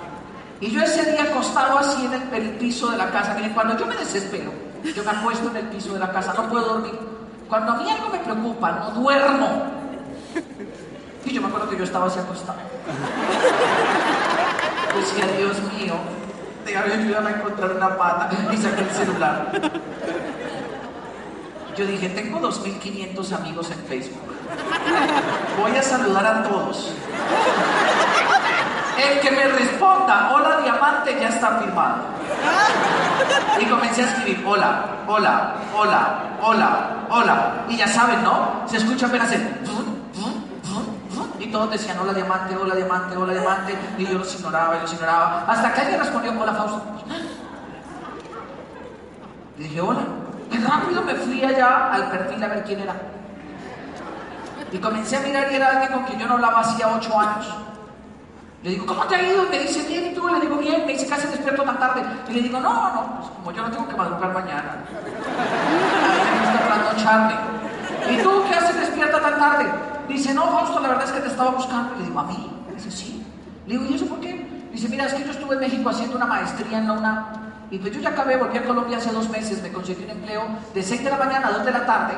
Y yo ese día acostado así en el, el piso de la casa. Miren, cuando yo me desespero, yo me acuesto en el piso de la casa, no puedo dormir. Cuando a mí algo me preocupa, no duermo. Y yo me acuerdo que yo estaba así acostado. Decía, Dios mío, déjame ayúdame a encontrar una pata. Y saqué el celular. Yo dije, tengo 2.500 amigos en Facebook. Voy a saludar a todos. El que me responda, hola diamante, ya está firmado. Y comencé a escribir, hola, hola, hola, hola, hola. Y ya saben, ¿no? Se escucha apenas el... Y todos decían, hola diamante, hola diamante, hola diamante. Y yo los ignoraba y los ignoraba. Hasta que alguien respondió, hola Fausto. Y dije, hola. Y rápido me fui allá al perfil a ver quién era. Y comencé a mirar y era alguien con quien yo no hablaba hacía ocho años. Le digo, ¿cómo te ha ido? Me dice, bien, ¿y tú? Le digo, bien. Me dice, casi despierto tan tarde. Y le digo, no, no, pues como yo no tengo que madrugar mañana. Me trasnocharme. ¿Y tú qué haces despierta tan tarde? Dice, no, Fausto, la verdad es que te estaba buscando. Le digo, ¿a mí? Dice, sí. Le digo, ¿y eso por qué? Dice, mira, es que yo estuve en México haciendo una maestría en la UNAM. Y pues yo ya acabé, volví a Colombia hace dos meses, me conseguí un empleo de 6 de la mañana a 2 de la tarde.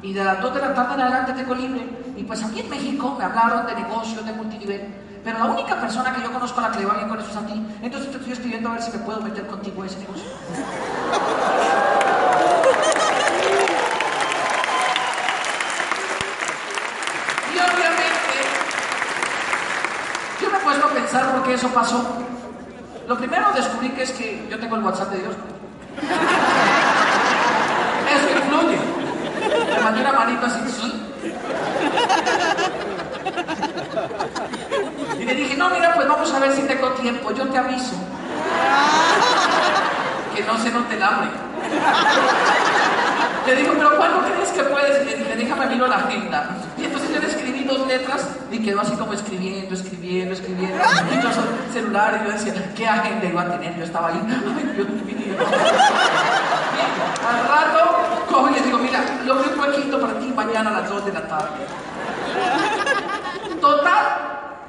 Y de las 2 de la tarde en adelante tengo libre. Y pues aquí en México me hablaron de negocios, de multinivel. Pero la única persona que yo conozco a la que le va bien con eso es a ti. Entonces te estoy escribiendo a ver si me puedo meter contigo a ese negocio. Y obviamente, yo me a pensar por qué eso pasó. Lo primero descubrí que es que yo tengo el WhatsApp de Dios. Eso influye. Le mandé una manito así. Y le dije, no, mira, pues vamos a ver si tengo tiempo, yo te aviso. <laughs> Que no se note el hambre. Le digo, pero ¿cuándo crees que puedes? Y le dije, déjame miro la agenda. Y entonces yo le escribí dos letras y quedó así como escribiendo, escribiendo, escribiendo. Y yo el celular y yo decía, ¿qué agenda iba a tener? Yo estaba ahí, ay, Dios mío. Al rato, cojo y le digo, mira, logré un huequito para ti mañana a las 2 de la tarde.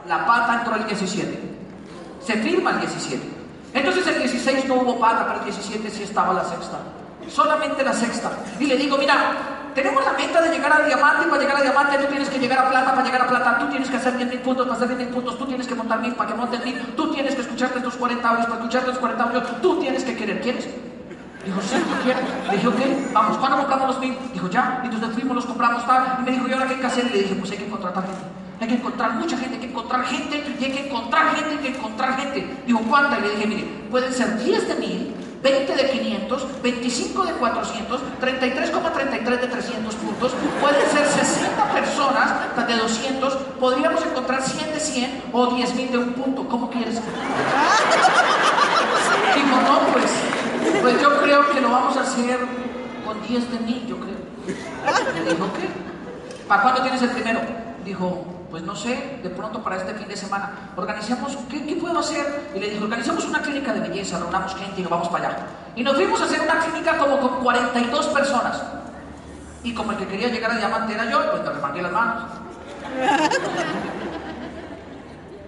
La pata entró el 17. Se firma el 17. Entonces el 16 no hubo pata, pero el 17 sí estaba la sexta. Solamente la sexta. Y le digo, mira, tenemos la meta de llegar a diamante. Para llegar a diamante tú tienes que llegar a plata. Para llegar a plata tú tienes que hacer 10 mil puntos. Para hacer 10 mil puntos tú tienes que montar mil. Para que montes mil tú tienes que escucharte estos 40 audios. Para escucharte estos 40 audios tú tienes que querer. ¿Quieres? Dijo, sí, yo quiero. Le dije, ok, vamos, ¿cuándo compramos los mil? Dijo, ya. Y entonces fuimos, los compramos, tal. Y me dijo, ¿y ahora qué hay que hacer? Y le dije, pues hay que contratar gente. Hay que encontrar mucha gente, hay que encontrar gente, y hay que encontrar gente, hay que encontrar gente. Dijo, ¿cuánta? Y le dije, mire, pueden ser 10 de mil, 20 de 500, 25 de 400, 33,33 de 300 puntos, pueden ser 60 personas de 200, podríamos encontrar 100 de 100 o 10 mil de un punto. ¿Cómo quieres? <laughs> Dijo, no, pues, pues yo creo que lo vamos a hacer con 10 de mil, yo creo. Le dijo, ¿qué? ¿Para cuándo tienes el primero? Dijo, pues no sé, de pronto para este fin de semana, organizamos, ¿qué, qué puedo hacer? Y le dije, organizamos una clínica de belleza, reunamos gente y nos vamos para allá. Y nos fuimos a hacer una clínica como con 42 personas. Y como el que quería llegar a diamante era yo, pues me remangué las manos.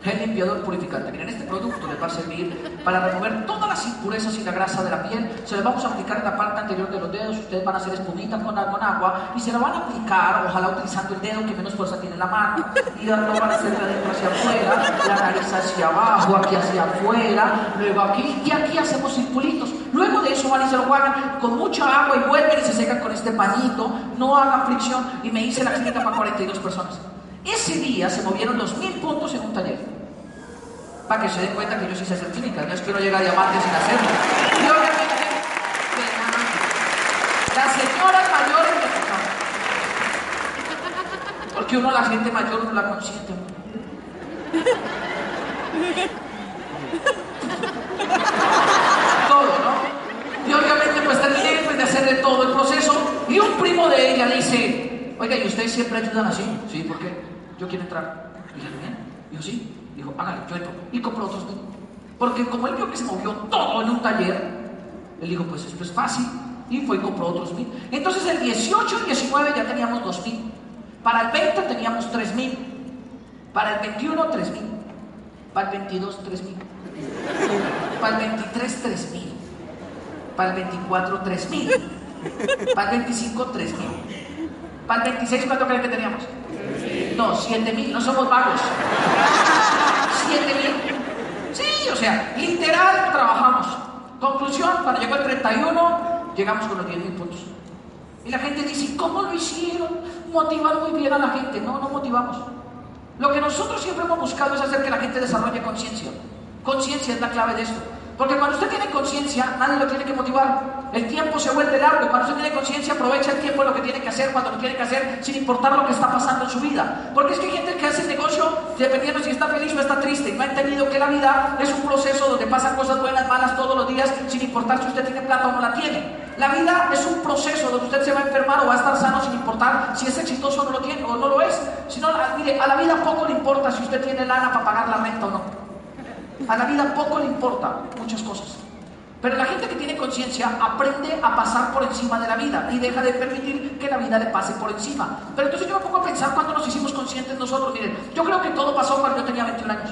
Gel limpiador purificante. Miren, este producto les va a servir para remover todas las impurezas y la grasa de la piel. Se lo vamos a aplicar en la parte anterior de los dedos. Ustedes van a hacer espumita con, con agua y se lo van a aplicar, ojalá utilizando el dedo que menos fuerza tiene en la mano. Y lo van a hacer de adentro hacia afuera, la nariz hacia abajo, aquí hacia afuera, luego aquí y aquí hacemos circulitos. Luego de eso van y se lo juegan con mucha agua y vuelven y se secan con este pañito. No hagan fricción. Y me hice la clínica para 42 personas. Ese día se movieron 2.000 puntos en un taller. Para que se den cuenta que yo sí sé hacer clínica, no es que uno llega a diamante sin hacerlo. Y obviamente, las señoras mayores me Porque uno la gente mayor no la consiente. todo, ¿no? Y obviamente pues terminé pues, de hacer de todo el proceso. Y un primo de ella dice, oiga, ¿y ustedes siempre ayudan así? Sí, ¿por qué? Yo quiero entrar. Y dije, bien. Dijo, sí. Dijo, hágale, yo entro. Y compró otros mil. Porque como él vio que se movió todo en un taller, él dijo, pues esto es fácil. Y fue y compró otros mil. Entonces el 18 y 19 ya teníamos dos mil. Para el 20 teníamos tres mil. Para el 21, tres mil. Para el 22, tres mil. Para el 23, tres mil. Para el 24, tres mil. Para el 25, tres mil. Para el 26, ¿cuánto creen que teníamos? No, 7 mil, no somos vagos. 7 mil. Sí, o sea, literal trabajamos. Conclusión, cuando llegó el 31, llegamos con los 10 mil puntos. Y la gente dice, ¿cómo lo hicieron? Motivar muy bien a la gente. No, no motivamos. Lo que nosotros siempre hemos buscado es hacer que la gente desarrolle conciencia. Conciencia es la clave de esto. Porque cuando usted tiene conciencia, nadie lo tiene que motivar. El tiempo se vuelve largo. Cuando usted tiene conciencia, aprovecha el tiempo lo que tiene que hacer, cuando lo tiene que hacer, sin importar lo que está pasando en su vida. Porque es que hay gente que hace el negocio dependiendo si está feliz o está triste. Y no ha entendido que la vida es un proceso donde pasan cosas buenas, malas todos los días, sin importar si usted tiene plata o no la tiene. La vida es un proceso donde usted se va a enfermar o va a estar sano sin importar si es exitoso o no lo tiene o no lo es. Mire, a la vida poco le importa si usted tiene lana para pagar la renta o no. A la vida poco le importa muchas cosas. Pero la gente que tiene conciencia aprende a pasar por encima de la vida y deja de permitir que la vida le pase por encima. Pero entonces yo me pongo a pensar cuando nos hicimos conscientes nosotros. Miren, yo creo que todo pasó cuando yo tenía 21 años.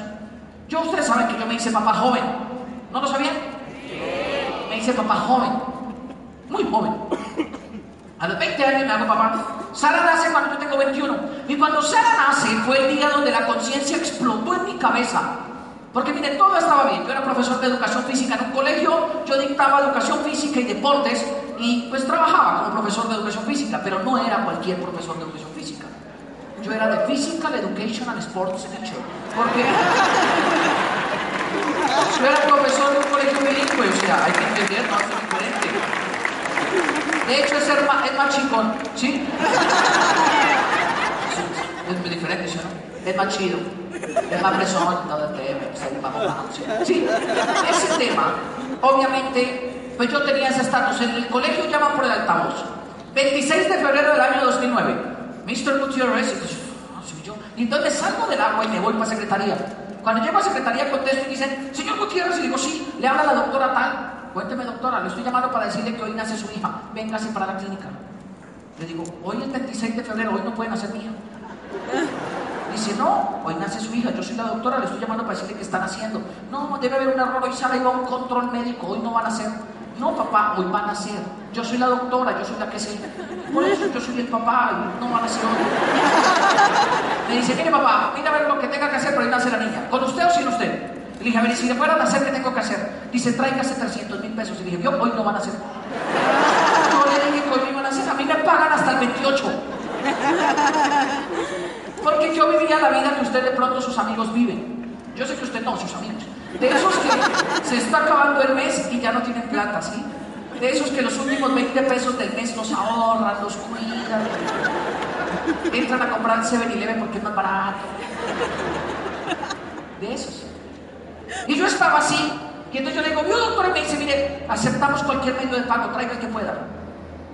Yo, ustedes saben que yo me hice papá joven. ¿No lo sabían? Me hice papá joven. Muy joven. A los 20 años me hago papá. Sara nace cuando yo tengo 21. Y cuando Sara nace fue el día donde la conciencia explotó en mi cabeza. Porque mire, todo estaba bien. Yo era profesor de educación física en un colegio, yo dictaba educación física y deportes y pues trabajaba como profesor de educación física, pero no era cualquier profesor de educación física. Yo era de Physical Education and Sports Teacher. Porque yo era profesor de un colegio bilingüe, o sea, hay que entender, no es diferente. De hecho, es, más, es más chingón, ¿sí? Es muy diferente, ¿sí? Es más chido. Es más no del tema, Sí, ese tema, obviamente, pues yo tenía ese estatus. En el colegio llaman por el altavoz. 26 de febrero del año 2009. Mr. Gutiérrez, soy yo. Y entonces salgo del agua y me voy para secretaría. Cuando llego a secretaría contesto y dicen, señor Gutiérrez, y digo, sí, le habla la doctora tal. Cuénteme, doctora, le estoy llamando para decirle que hoy nace su hija. Véngase para la clínica. Le digo, hoy es 26 de febrero, hoy no puede nacer mi hija. Dice, no, hoy nace su hija, yo soy la doctora, le estoy llamando para decirle que están haciendo. No, debe haber un error, hoy iba a un control médico, hoy no van a hacer. No, papá, hoy van a ser. Yo soy la doctora, yo soy la que sé. Por eso yo soy el papá no van a ser hoy. Me dice, mire papá, mira a ver lo que tenga que hacer, pero hoy nace la niña. ¿Con usted o sin usted? Le dije, a ver, si le fueran a hacer, ¿qué tengo que hacer? Dice, tráigase 300 mil pesos. Y le dije, yo, hoy no van a hacer. Yo le dije hoy no van a hacer. A mí me pagan hasta el 28. Porque yo vivía la vida que usted de pronto sus amigos viven. Yo sé que usted no, sus amigos. De esos que se está acabando el mes y ya no tienen plata, ¿sí? De esos que los últimos 20 pesos del mes los ahorran, los cuidan. Entran a comprar el 7-Eleven porque es más barato. De esos. Y yo estaba así. Y entonces yo le digo, vio doctor, y me dice, mire, aceptamos cualquier medio de pago, traiga el que pueda.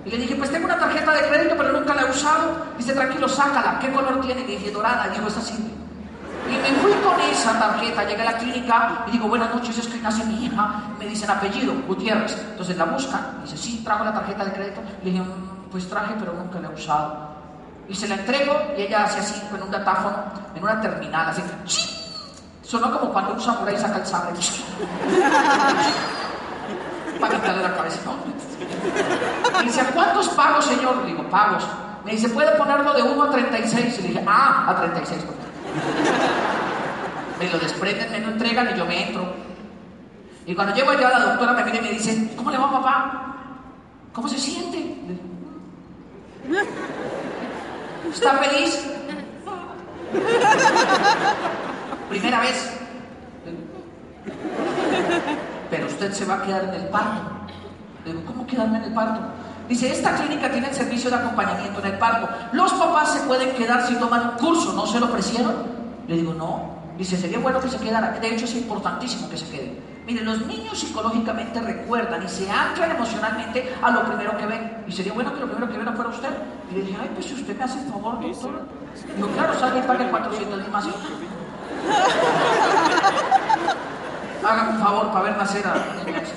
Y le dije, pues tengo una tarjeta de crédito, pero nunca la he usado. Dice, tranquilo, sácala. ¿Qué color tiene? Y dije, dorada. Digo, es así. Y me fui con esa tarjeta, llegué a la clínica y digo, buenas noches, es que nace mi hija. Me dicen apellido, Gutiérrez. Entonces la buscan. Dice, sí, trajo la tarjeta de crédito. Le dije, pues traje, pero nunca la he usado. Y se la entrego y ella hace así, con un datáfono, en una terminal, así, Sonó como cuando un samurái saca el sable. <laughs> Quitarle la cabeza. No. Me dice, ¿a cuántos pagos, señor? Le digo, pagos. Me dice, ¿puede ponerlo de 1 a 36? Y le dije, ah, a 36, por favor. Me lo desprenden, me lo entregan y yo me entro. Y cuando llego allá, la doctora me mira y me dice, ¿cómo le va, papá? ¿Cómo se siente? ¿Está feliz? Primera vez. Pero usted se va a quedar en el parto. Le digo, ¿cómo quedarme en el parto? Dice, esta clínica tiene el servicio de acompañamiento en el parto. Los papás se pueden quedar si toman un curso, ¿no se lo ofrecieron? Le digo, no. Dice, sería bueno que se quedara. De hecho, es importantísimo que se quede. Mire, los niños psicológicamente recuerdan y se anclan emocionalmente a lo primero que ven. Y sería bueno que lo primero que ven fuera usted. Y le dije, ay, pues si usted me hace el favor, doctor. Digo, claro, salga y pague 400 mil más. <laughs> Hagan un favor para ver nacer a niños.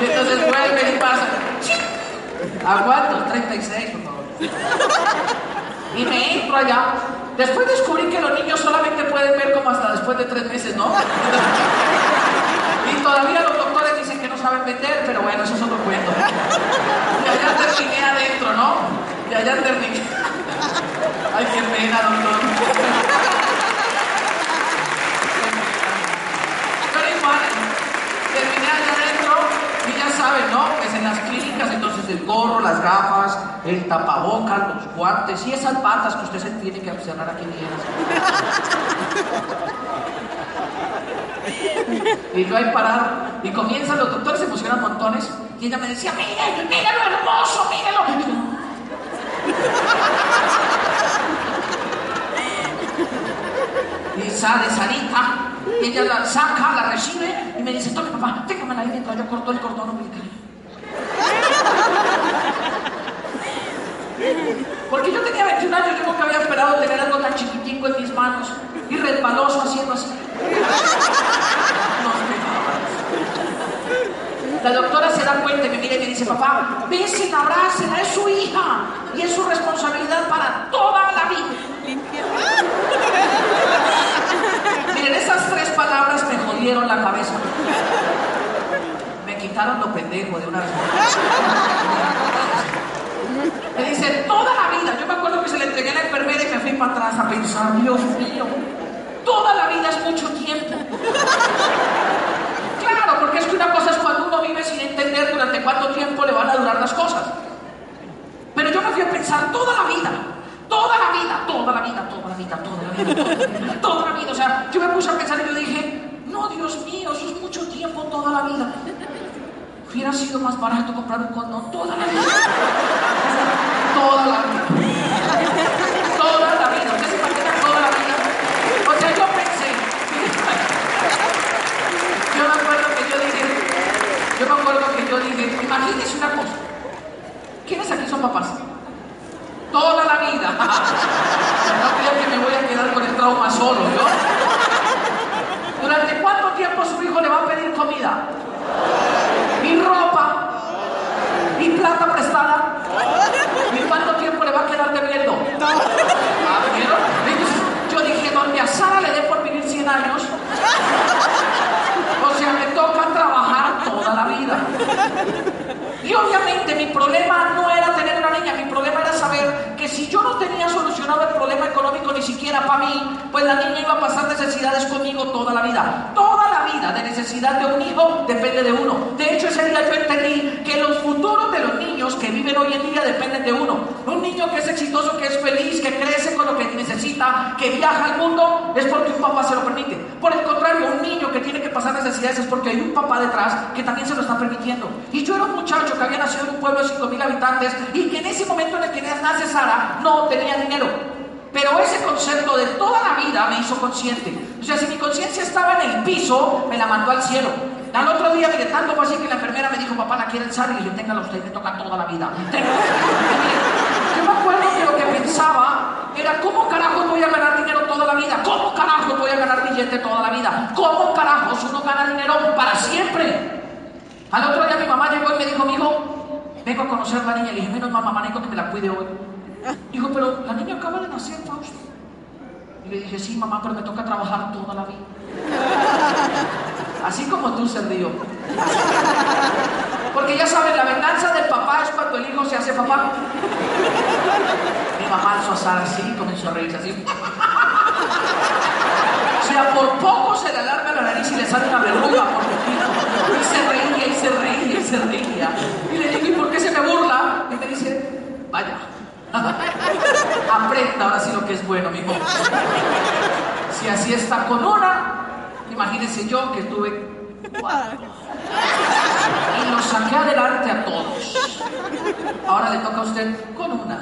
Y entonces vuelve y pasa. ¿A cuántos? 36, por favor. Y me entro allá. Después descubrí que los niños solamente pueden ver como hasta después de tres meses, ¿no? Y todavía los doctores dicen que no saben vender, pero bueno, eso es otro cuento. Y allá terminé adentro, ¿no? Y allá terminé. Ay, qué pena, doctor. Pero igual, terminé allá adentro y ya saben, ¿no? Pues en las clínicas, entonces el gorro, las gafas, el tapabocas, los guantes y esas batas que usted se tiene que observar aquí Y yo ahí parado, y comienzan los doctores, se emocionan montones, y ella me decía, mire, mire lo hermoso, mírelo. Y sale Sarita, y ella la saca, la recibe, y me dice, tome papá, téngamela ahí dentro, yo corto el cordón umbilical. Porque yo tenía 21 años, yo nunca había esperado tener algo tan chiquitico en mis manos y resbaloso haciendo así. La doctora se da cuenta y me mira y me dice, papá, besen, abracen, es su hija y es su responsabilidad para toda la vida. Miren, esas tres palabras me jodieron la cabeza. Me quitaron lo pendejo de una vez. Me dice, toda la vida. Yo me acuerdo que se le entregué a la enfermera y me fui para atrás a pensar, Dios mío, toda la vida es mucho tiempo. <laughs> Claro, porque es que una cosa es cuando uno vive sin entender durante cuánto tiempo le van a durar las cosas. Pero yo me fui a pensar toda la vida, toda la vida, toda la vida, toda la vida, toda la vida, toda la vida. O sea, yo me puse a pensar y yo dije, no, Dios mío, eso es mucho tiempo, toda la vida. Hubiera sido más barato comprar un condón toda la vida. Toda la vida. Toda la vida. ¿Usted se imagina toda la vida? O sea, yo pensé. Yo me acuerdo que yo dije. Yo me acuerdo que yo dije, imagínese una cosa. ¿Quiénes aquí son papás? Toda la vida. <laughs> No creo que me voy a quedar con el trauma solo, ¿no? ¿Durante cuánto tiempo su hijo le va a pedir comida? mi ropa, mi plata prestada. ¿Y cuánto tiempo le va a quedar debiendo? ¿Ah, Yo dije, donde a Sara le dé por vivir 100 años, o sea, me toca trabajar toda la Y obviamente mi problema no era tener una niña, mi problema era saber que si yo no tenía solucionado el problema económico ni siquiera para mí, pues la niña iba a pasar necesidades conmigo toda la vida. De necesidad de un hijo depende de uno. De hecho, ese día yo entendí que los futuros de los niños que viven hoy en día dependen de uno. Un niño que es exitoso, que es feliz, que crece con lo que necesita, que viaja al mundo, es porque un papá se lo permite. Por el contrario, un niño que tiene que pasar necesidades es porque hay un papá detrás que también se lo está permitiendo. Y yo era un muchacho que había nacido en un pueblo de 5.000 habitantes y que en ese momento en el que nace Sara no tenía dinero. Pero ese concepto de toda la vida me hizo consciente. O sea, si mi conciencia estaba en el piso, me la mandó al cielo. Al otro día, mire, tanto fue así que la enfermera me dijo, papá, la quieren Sara, y dije, téngala usted, me toca toda la vida. Yo me acuerdo que lo que pensaba era, ¿cómo carajos voy a ganar dinero toda la vida? ¿Cómo carajos voy a ganar billete toda la vida? ¿Cómo carajos uno gana dinero para siempre? Al otro día mi mamá llegó y me dijo, mi hijo, vengo a conocer a la niña. Le dije, menos mamá, manejo que me la cuide hoy. Dijo, pero la niña acaba de nacer, Fausto. Le dije, sí, mamá, pero me toca trabajar toda la vida. <laughs> Así como tú se río. Porque ya saben, la venganza del papá es cuando el hijo se hace papá. Mi mamá alzó a Sara así comenzó a reírse así. O sea, por poco se le alarga la nariz y le sale una verruga por poquito. Y se reía y se reía y se reía. Y le digo, ¿y por qué se me burla? Y me dice, vaya. Aprenda ahora sí lo que es bueno, mi hijo. Si así está con una, imagínense yo que tuve cuatro. Y los saqué adelante a todos. Ahora le toca a usted con una.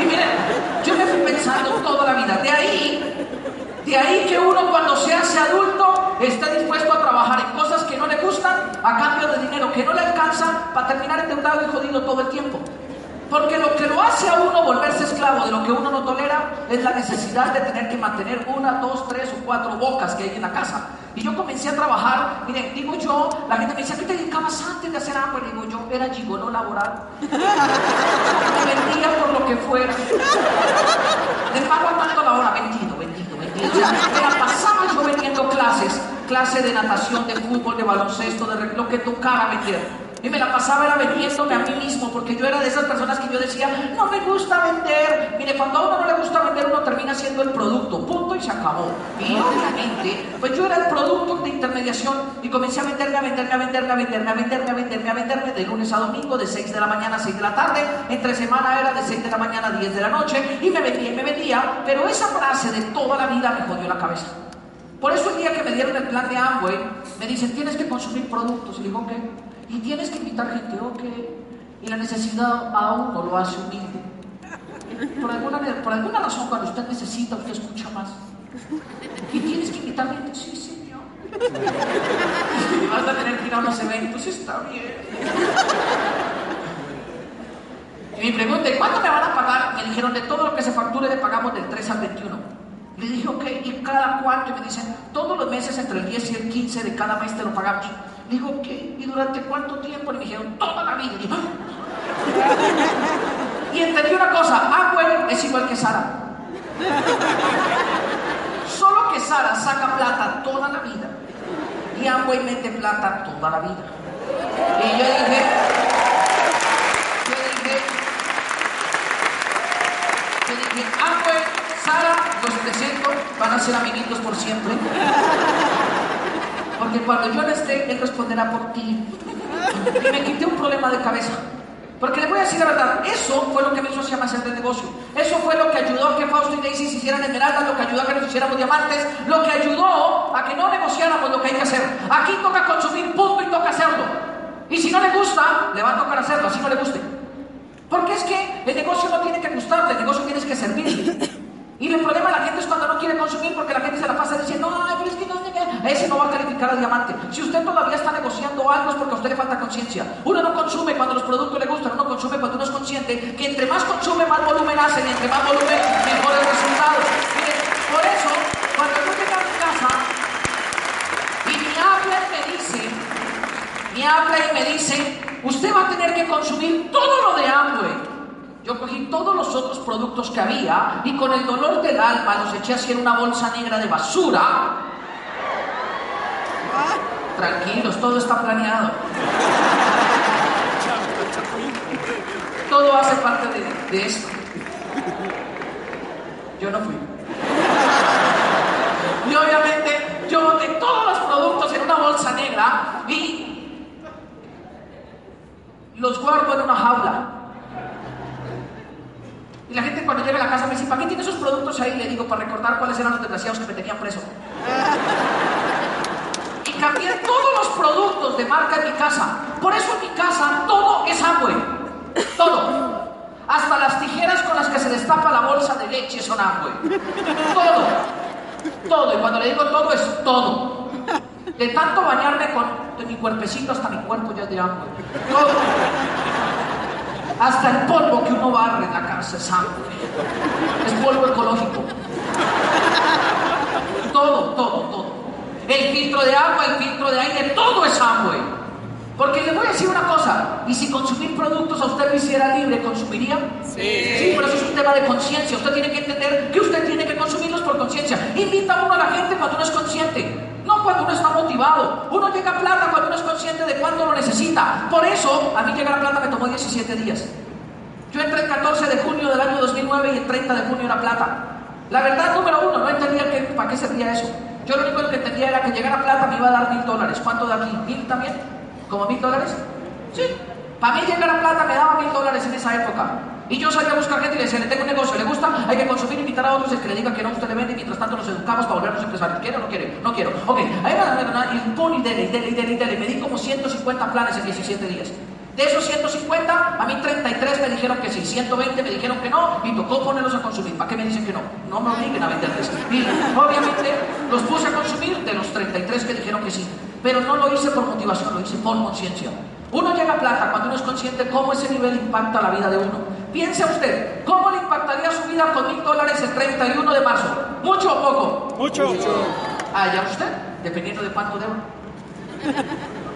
Y miren, yo me fui pensando toda la vida. De ahí, de ahí que uno cuando se hace adulto esté dispuesto a trabajar en cosas que no le gustan a cambio de dinero que no le alcanza para terminar endeudado y jodido todo el tiempo. Porque lo que lo hace a uno volverse esclavo de lo que uno no tolera es la necesidad de tener que mantener una, dos, tres o cuatro bocas que hay en la casa. Y yo comencé a trabajar, miren, digo yo, la gente me decía, ¿qué te dedicabas antes de hacer? Y digo yo, era gigolo laboral. Me vendía por lo que fuera. Le pago a tanto la hora, vendido, vendido, vendido. O sea, me la pasaba yo vendiendo clases, clase de natación, de fútbol, de baloncesto, de lo que tocara vender. Y me la pasaba era vendiéndome a mí mismo, porque yo era de esas personas que yo decía, no me gusta vender. Mire, cuando a uno no le gusta vender, uno termina siendo el producto, punto y se acabó. Y obviamente, pues yo era el producto de intermediación y comencé a venderme, a venderme, a venderme, a venderme, a venderme, a venderme, a venderme de lunes a domingo, de 6 de la mañana a 6 de la tarde. Entre semana era de 6 de la mañana a 10 de la noche y me vendía y me vendía, pero esa frase de toda la vida me jodió la cabeza. Por eso el día que me dieron el plan de Amway, me dicen, tienes que consumir productos. Y digo, ¿qué? Y tienes que invitar gente, ok. Y la necesidad a uno lo hace humilde. Por alguna, por alguna razón, cuando usted necesita, usted escucha más. Y tienes que invitar gente, sí, señor. Y <laughs> vas a tener que ir a unos eventos, está bien. Y mi pregunta, ¿cuánto me van a pagar? Me dijeron, de todo lo que se facture le pagamos del 3 al 21. Le dije, ok, ¿y cada cuánto? Y me dicen, todos los meses entre el 10 y el 15 de cada mes te lo pagamos. Digo, ¿qué? ¿Y durante cuánto tiempo? Y me dijeron, toda la vida. <laughs> Y, entendí una cosa, Amway es igual que Sara. Solo que Sara saca plata toda la vida y Amway mete plata toda la vida. Y yo dije, yo dije, yo dije, Amway, Sara, los 700 van a ser amiguitos por siempre. Porque cuando yo no esté, Él responderá por ti. Y me quité un problema de cabeza. Porque le voy a decir la verdad, eso fue lo que me hizo hacer más el negocio. Eso fue lo que ayudó a que Fausto y Daisy se hicieran esmeraldas, lo que ayudó a que nos hiciéramos diamantes, lo que ayudó a que no negociáramos lo que hay que hacer. Aquí toca consumir punto y toca hacerlo. Y si no le gusta, le va a tocar hacerlo, así no le guste. Porque es que el negocio no tiene que gustarle, el negocio tienes que servirle. Y el problema de la gente es cuando no quiere consumir porque la gente se la pasa diciendo, ay, pero es que no, ese no va a calificar a diamante. Si usted todavía está negociando algo es porque a usted le falta conciencia. Uno no consume cuando los productos le gustan, uno consume cuando uno es consciente que entre más consume, más volumen hace y entre más volumen, mejores resultados. Por eso, cuando yo llego a mi casa y me habla y me dice, me habla y me dice, usted va a tener que consumir todo lo de Amway. Yo cogí todos los otros productos que había y con el dolor del alma los eché así en una bolsa negra de basura. Tranquilos, todo está planeado. Todo hace parte de, esto. Yo no fui. Y obviamente yo boté todos los productos en una bolsa negra y los guardo en una jaula. Y la gente cuando llega a la casa me dice, ¿para qué tiene esos productos ahí? Le digo, para recordar cuáles eran los desgraciados que me tenían preso. Y cambié todos los productos de marca en mi casa. Por eso en mi casa todo es agua. Todo. Hasta las tijeras con las que se destapa la bolsa de leche son agua. Todo. Todo. Y cuando le digo todo es todo. De tanto bañarme con mi cuerpecito hasta mi cuerpo ya es de agua. Todo. Hasta el polvo que uno barre en la casa es sangre. Es polvo ecológico. Todo, todo, todo. El filtro de agua, el filtro de aire, todo es agua. Porque le voy a decir una cosa, y si consumir productos a usted lo hiciera libre, ¿consumiría? Sí. Sí, pero si usted tema de conciencia. Usted tiene que entender que usted tiene que consumirlos por conciencia. Invita uno a la gente cuando uno es consciente. Cuando uno está motivado. Uno llega a plata cuando uno es consciente de cuándo lo necesita. Por eso, a mí llegar a plata me tomó 17 días. Yo entré el 14 de junio del año 2009 y el 30 de junio era plata. La verdad, número uno, no entendía que, para qué servía eso. Yo lo único que entendía era que llegar a plata me iba a dar mil dólares. ¿Cuánto da aquí? ¿Mil también? ¿Como mil dólares? Sí. Para mí llegar a plata me daba mil dólares en esa época. Y yo salía a buscar gente y le decía, le tengo un negocio, ¿le gusta? Hay que consumir, invitar a otros, es que le diga que no, usted le vende y mientras tanto nos educamos para volvernos empresarios. ¿Quiere o no quiere? No quiero. Ok, ahí va, y pon y dele, y dele, y dele, y dele. Me di como 150 planes en 17 días. De esos 150, a mí 33 me dijeron que sí, 120 me dijeron que no, y tocó ponerlos a consumir. ¿Para qué me dicen que no? No me obliguen a venderles. Y obviamente los puse a consumir de los 33 que dijeron que sí. Pero no lo hice por motivación, lo hice por conciencia. Uno llega a plata cuando uno es consciente cómo ese nivel impacta la vida de uno. Piense usted, ¿cómo le impactaría su vida con mil dólares el 31 de marzo? ¿Mucho o poco? Mucho. Ah, ya usted, dependiendo de cuánto deba.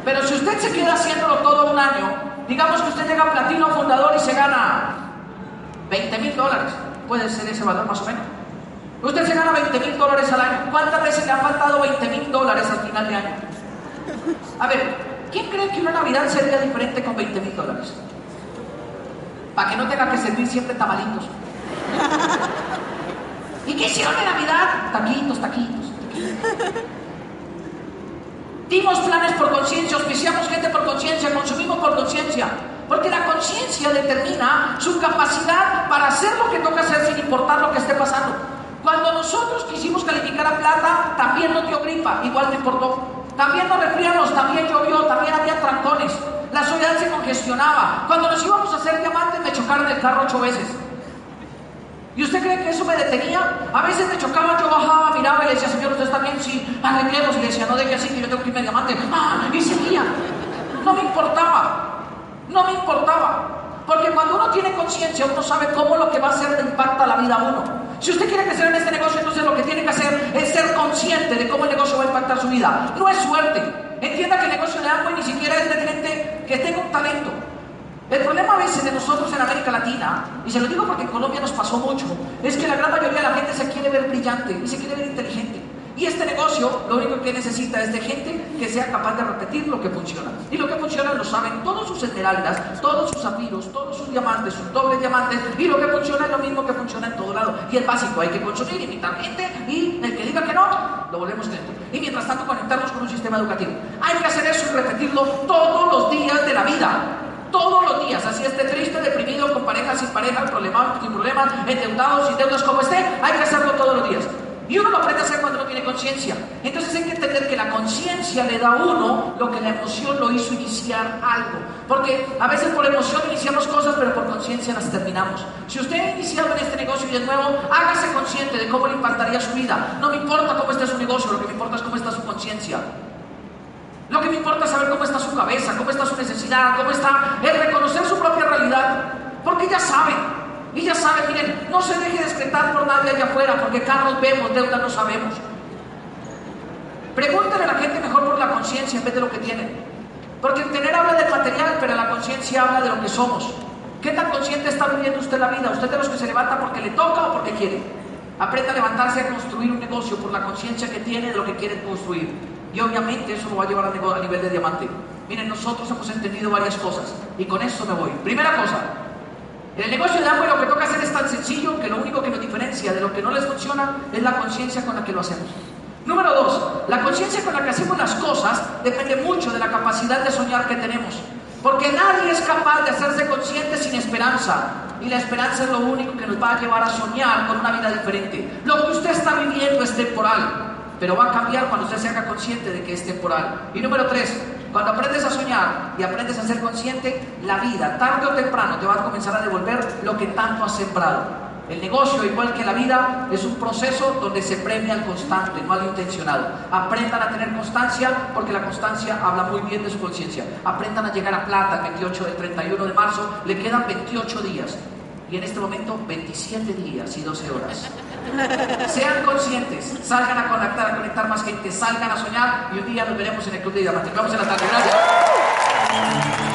Pero si usted se queda haciéndolo todo un año, digamos que usted llega a platino fundador y se gana 20 mil dólares, puede ser ese valor más o menos. Usted se gana 20 mil dólares al año. ¿Cuántas veces le han faltado 20 mil dólares al final de año? A ver, ¿quién cree que una Navidad sería diferente con 20 mil dólares? Para que no tenga que servir siempre tamalitos. <laughs> ¿Y qué hicieron de Navidad? Taquitos, taquitos, taquitos. Dimos planes por conciencia, auspiciamos gente por conciencia, consumimos por conciencia. Porque la conciencia determina su capacidad para hacer lo que toca hacer sin importar lo que esté pasando. Cuando nosotros quisimos calificar a plata, también no dio gripa, igual no importó. También nos resfriamos, también llovió, también había trancones. La ciudad se congestionaba. Cuando nos íbamos a hacer diamantes me chocaron el carro ocho veces. ¿Y usted cree que eso me detenía? A veces me chocaba, yo bajaba, miraba y le decía, Señor, ¿usted está bien? Sí, arreglemos. Y le decía, no deje así que yo tengo que irme a diamante. ¡Ah! Y seguía. No me importaba. No me importaba. Porque cuando uno tiene conciencia, uno sabe cómo lo que va a hacer le impacta la vida a uno. Si usted quiere crecer en este negocio, entonces lo que tiene que hacer es ser consciente de cómo el negocio va a impactar su vida. No es suerte. Entienda que el negocio de agua ni siquiera es de gente que tenga un talento. El problema a veces de nosotros en América Latina, y se lo digo porque en Colombia nos pasó mucho, es que la gran mayoría de la gente se quiere ver brillante y se quiere ver inteligente. Y este negocio lo único que necesita es de gente que sea capaz de repetir lo que funciona. Y lo que funciona lo saben todos sus esmeraldas, todos sus zafiros, todos sus diamantes, sus dobles diamantes. Y lo que funciona es lo mismo que funciona en todo lado. Y el básico, hay que consumir, imitar gente y el que diga que no, lo volvemos dentro. Y mientras tanto conectarnos con un sistema educativo. Hay que hacer eso y repetirlo todos los días de la vida todos los días, así esté triste, deprimido, con pareja, sin pareja, problemas, sin problemas, endeudados, sin deudas, como esté, hay que hacerlo todos los días. Y uno lo aprende a hacer cuando no tiene conciencia. Entonces hay que entender que la conciencia le da a uno lo que la emoción lo hizo iniciar algo. Porque a veces por emoción iniciamos cosas, pero por conciencia las terminamos. Si usted ha iniciado en este negocio y de nuevo, hágase consciente de cómo le impactaría su vida. No me importa cómo esté su negocio, lo que me importa es cómo está su conciencia. Lo que me importa es saber cómo está su cabeza, cómo está su necesidad, cómo está el reconocer su propia realidad. Porque ya sabe, y ya sabe, miren, no se deje descretar por nadie allá afuera, porque carros vemos, deuda no sabemos. Pregúntale a la gente mejor por la conciencia en vez de lo que tienen. Porque el tener habla del material, pero la conciencia habla de lo que somos. ¿Qué tan consciente está viviendo usted la vida? ¿Usted de los que se levanta porque le toca o porque quiere? Aprenda a levantarse a construir un negocio por la conciencia que tiene de lo que quiere construir. Y obviamente eso lo va a llevar a nivel de diamante. Miren, nosotros hemos entendido varias cosas y con eso me voy. Primera cosa, en el negocio de agua lo que toca hacer es tan sencillo que lo único que nos diferencia de lo que no les funciona es la conciencia con la que lo hacemos. Número dos, la conciencia con la que hacemos las cosas depende mucho de la capacidad de soñar que tenemos. Porque nadie es capaz de hacerse consciente sin esperanza. Y la esperanza es lo único que nos va a llevar a soñar con una vida diferente. Lo que usted está viviendo es temporal, pero va a cambiar cuando usted se haga consciente de que es temporal. Y número tres, cuando aprendes a soñar y aprendes a ser consciente, la vida, tarde o temprano, te va a comenzar a devolver lo que tanto has sembrado. El negocio, igual que la vida, es un proceso donde se premia al constante, no al intencionado. Aprendan a tener constancia porque la constancia habla muy bien de su conciencia. Aprendan a llegar a plata el 28 del 31 de marzo. Le quedan 28 días y en este momento 27 días y 12 horas. Sean conscientes, salgan a conectar, a conectar más gente, salgan a soñar y un día nos veremos en el Club de Diamantes. En la tarde, gracias.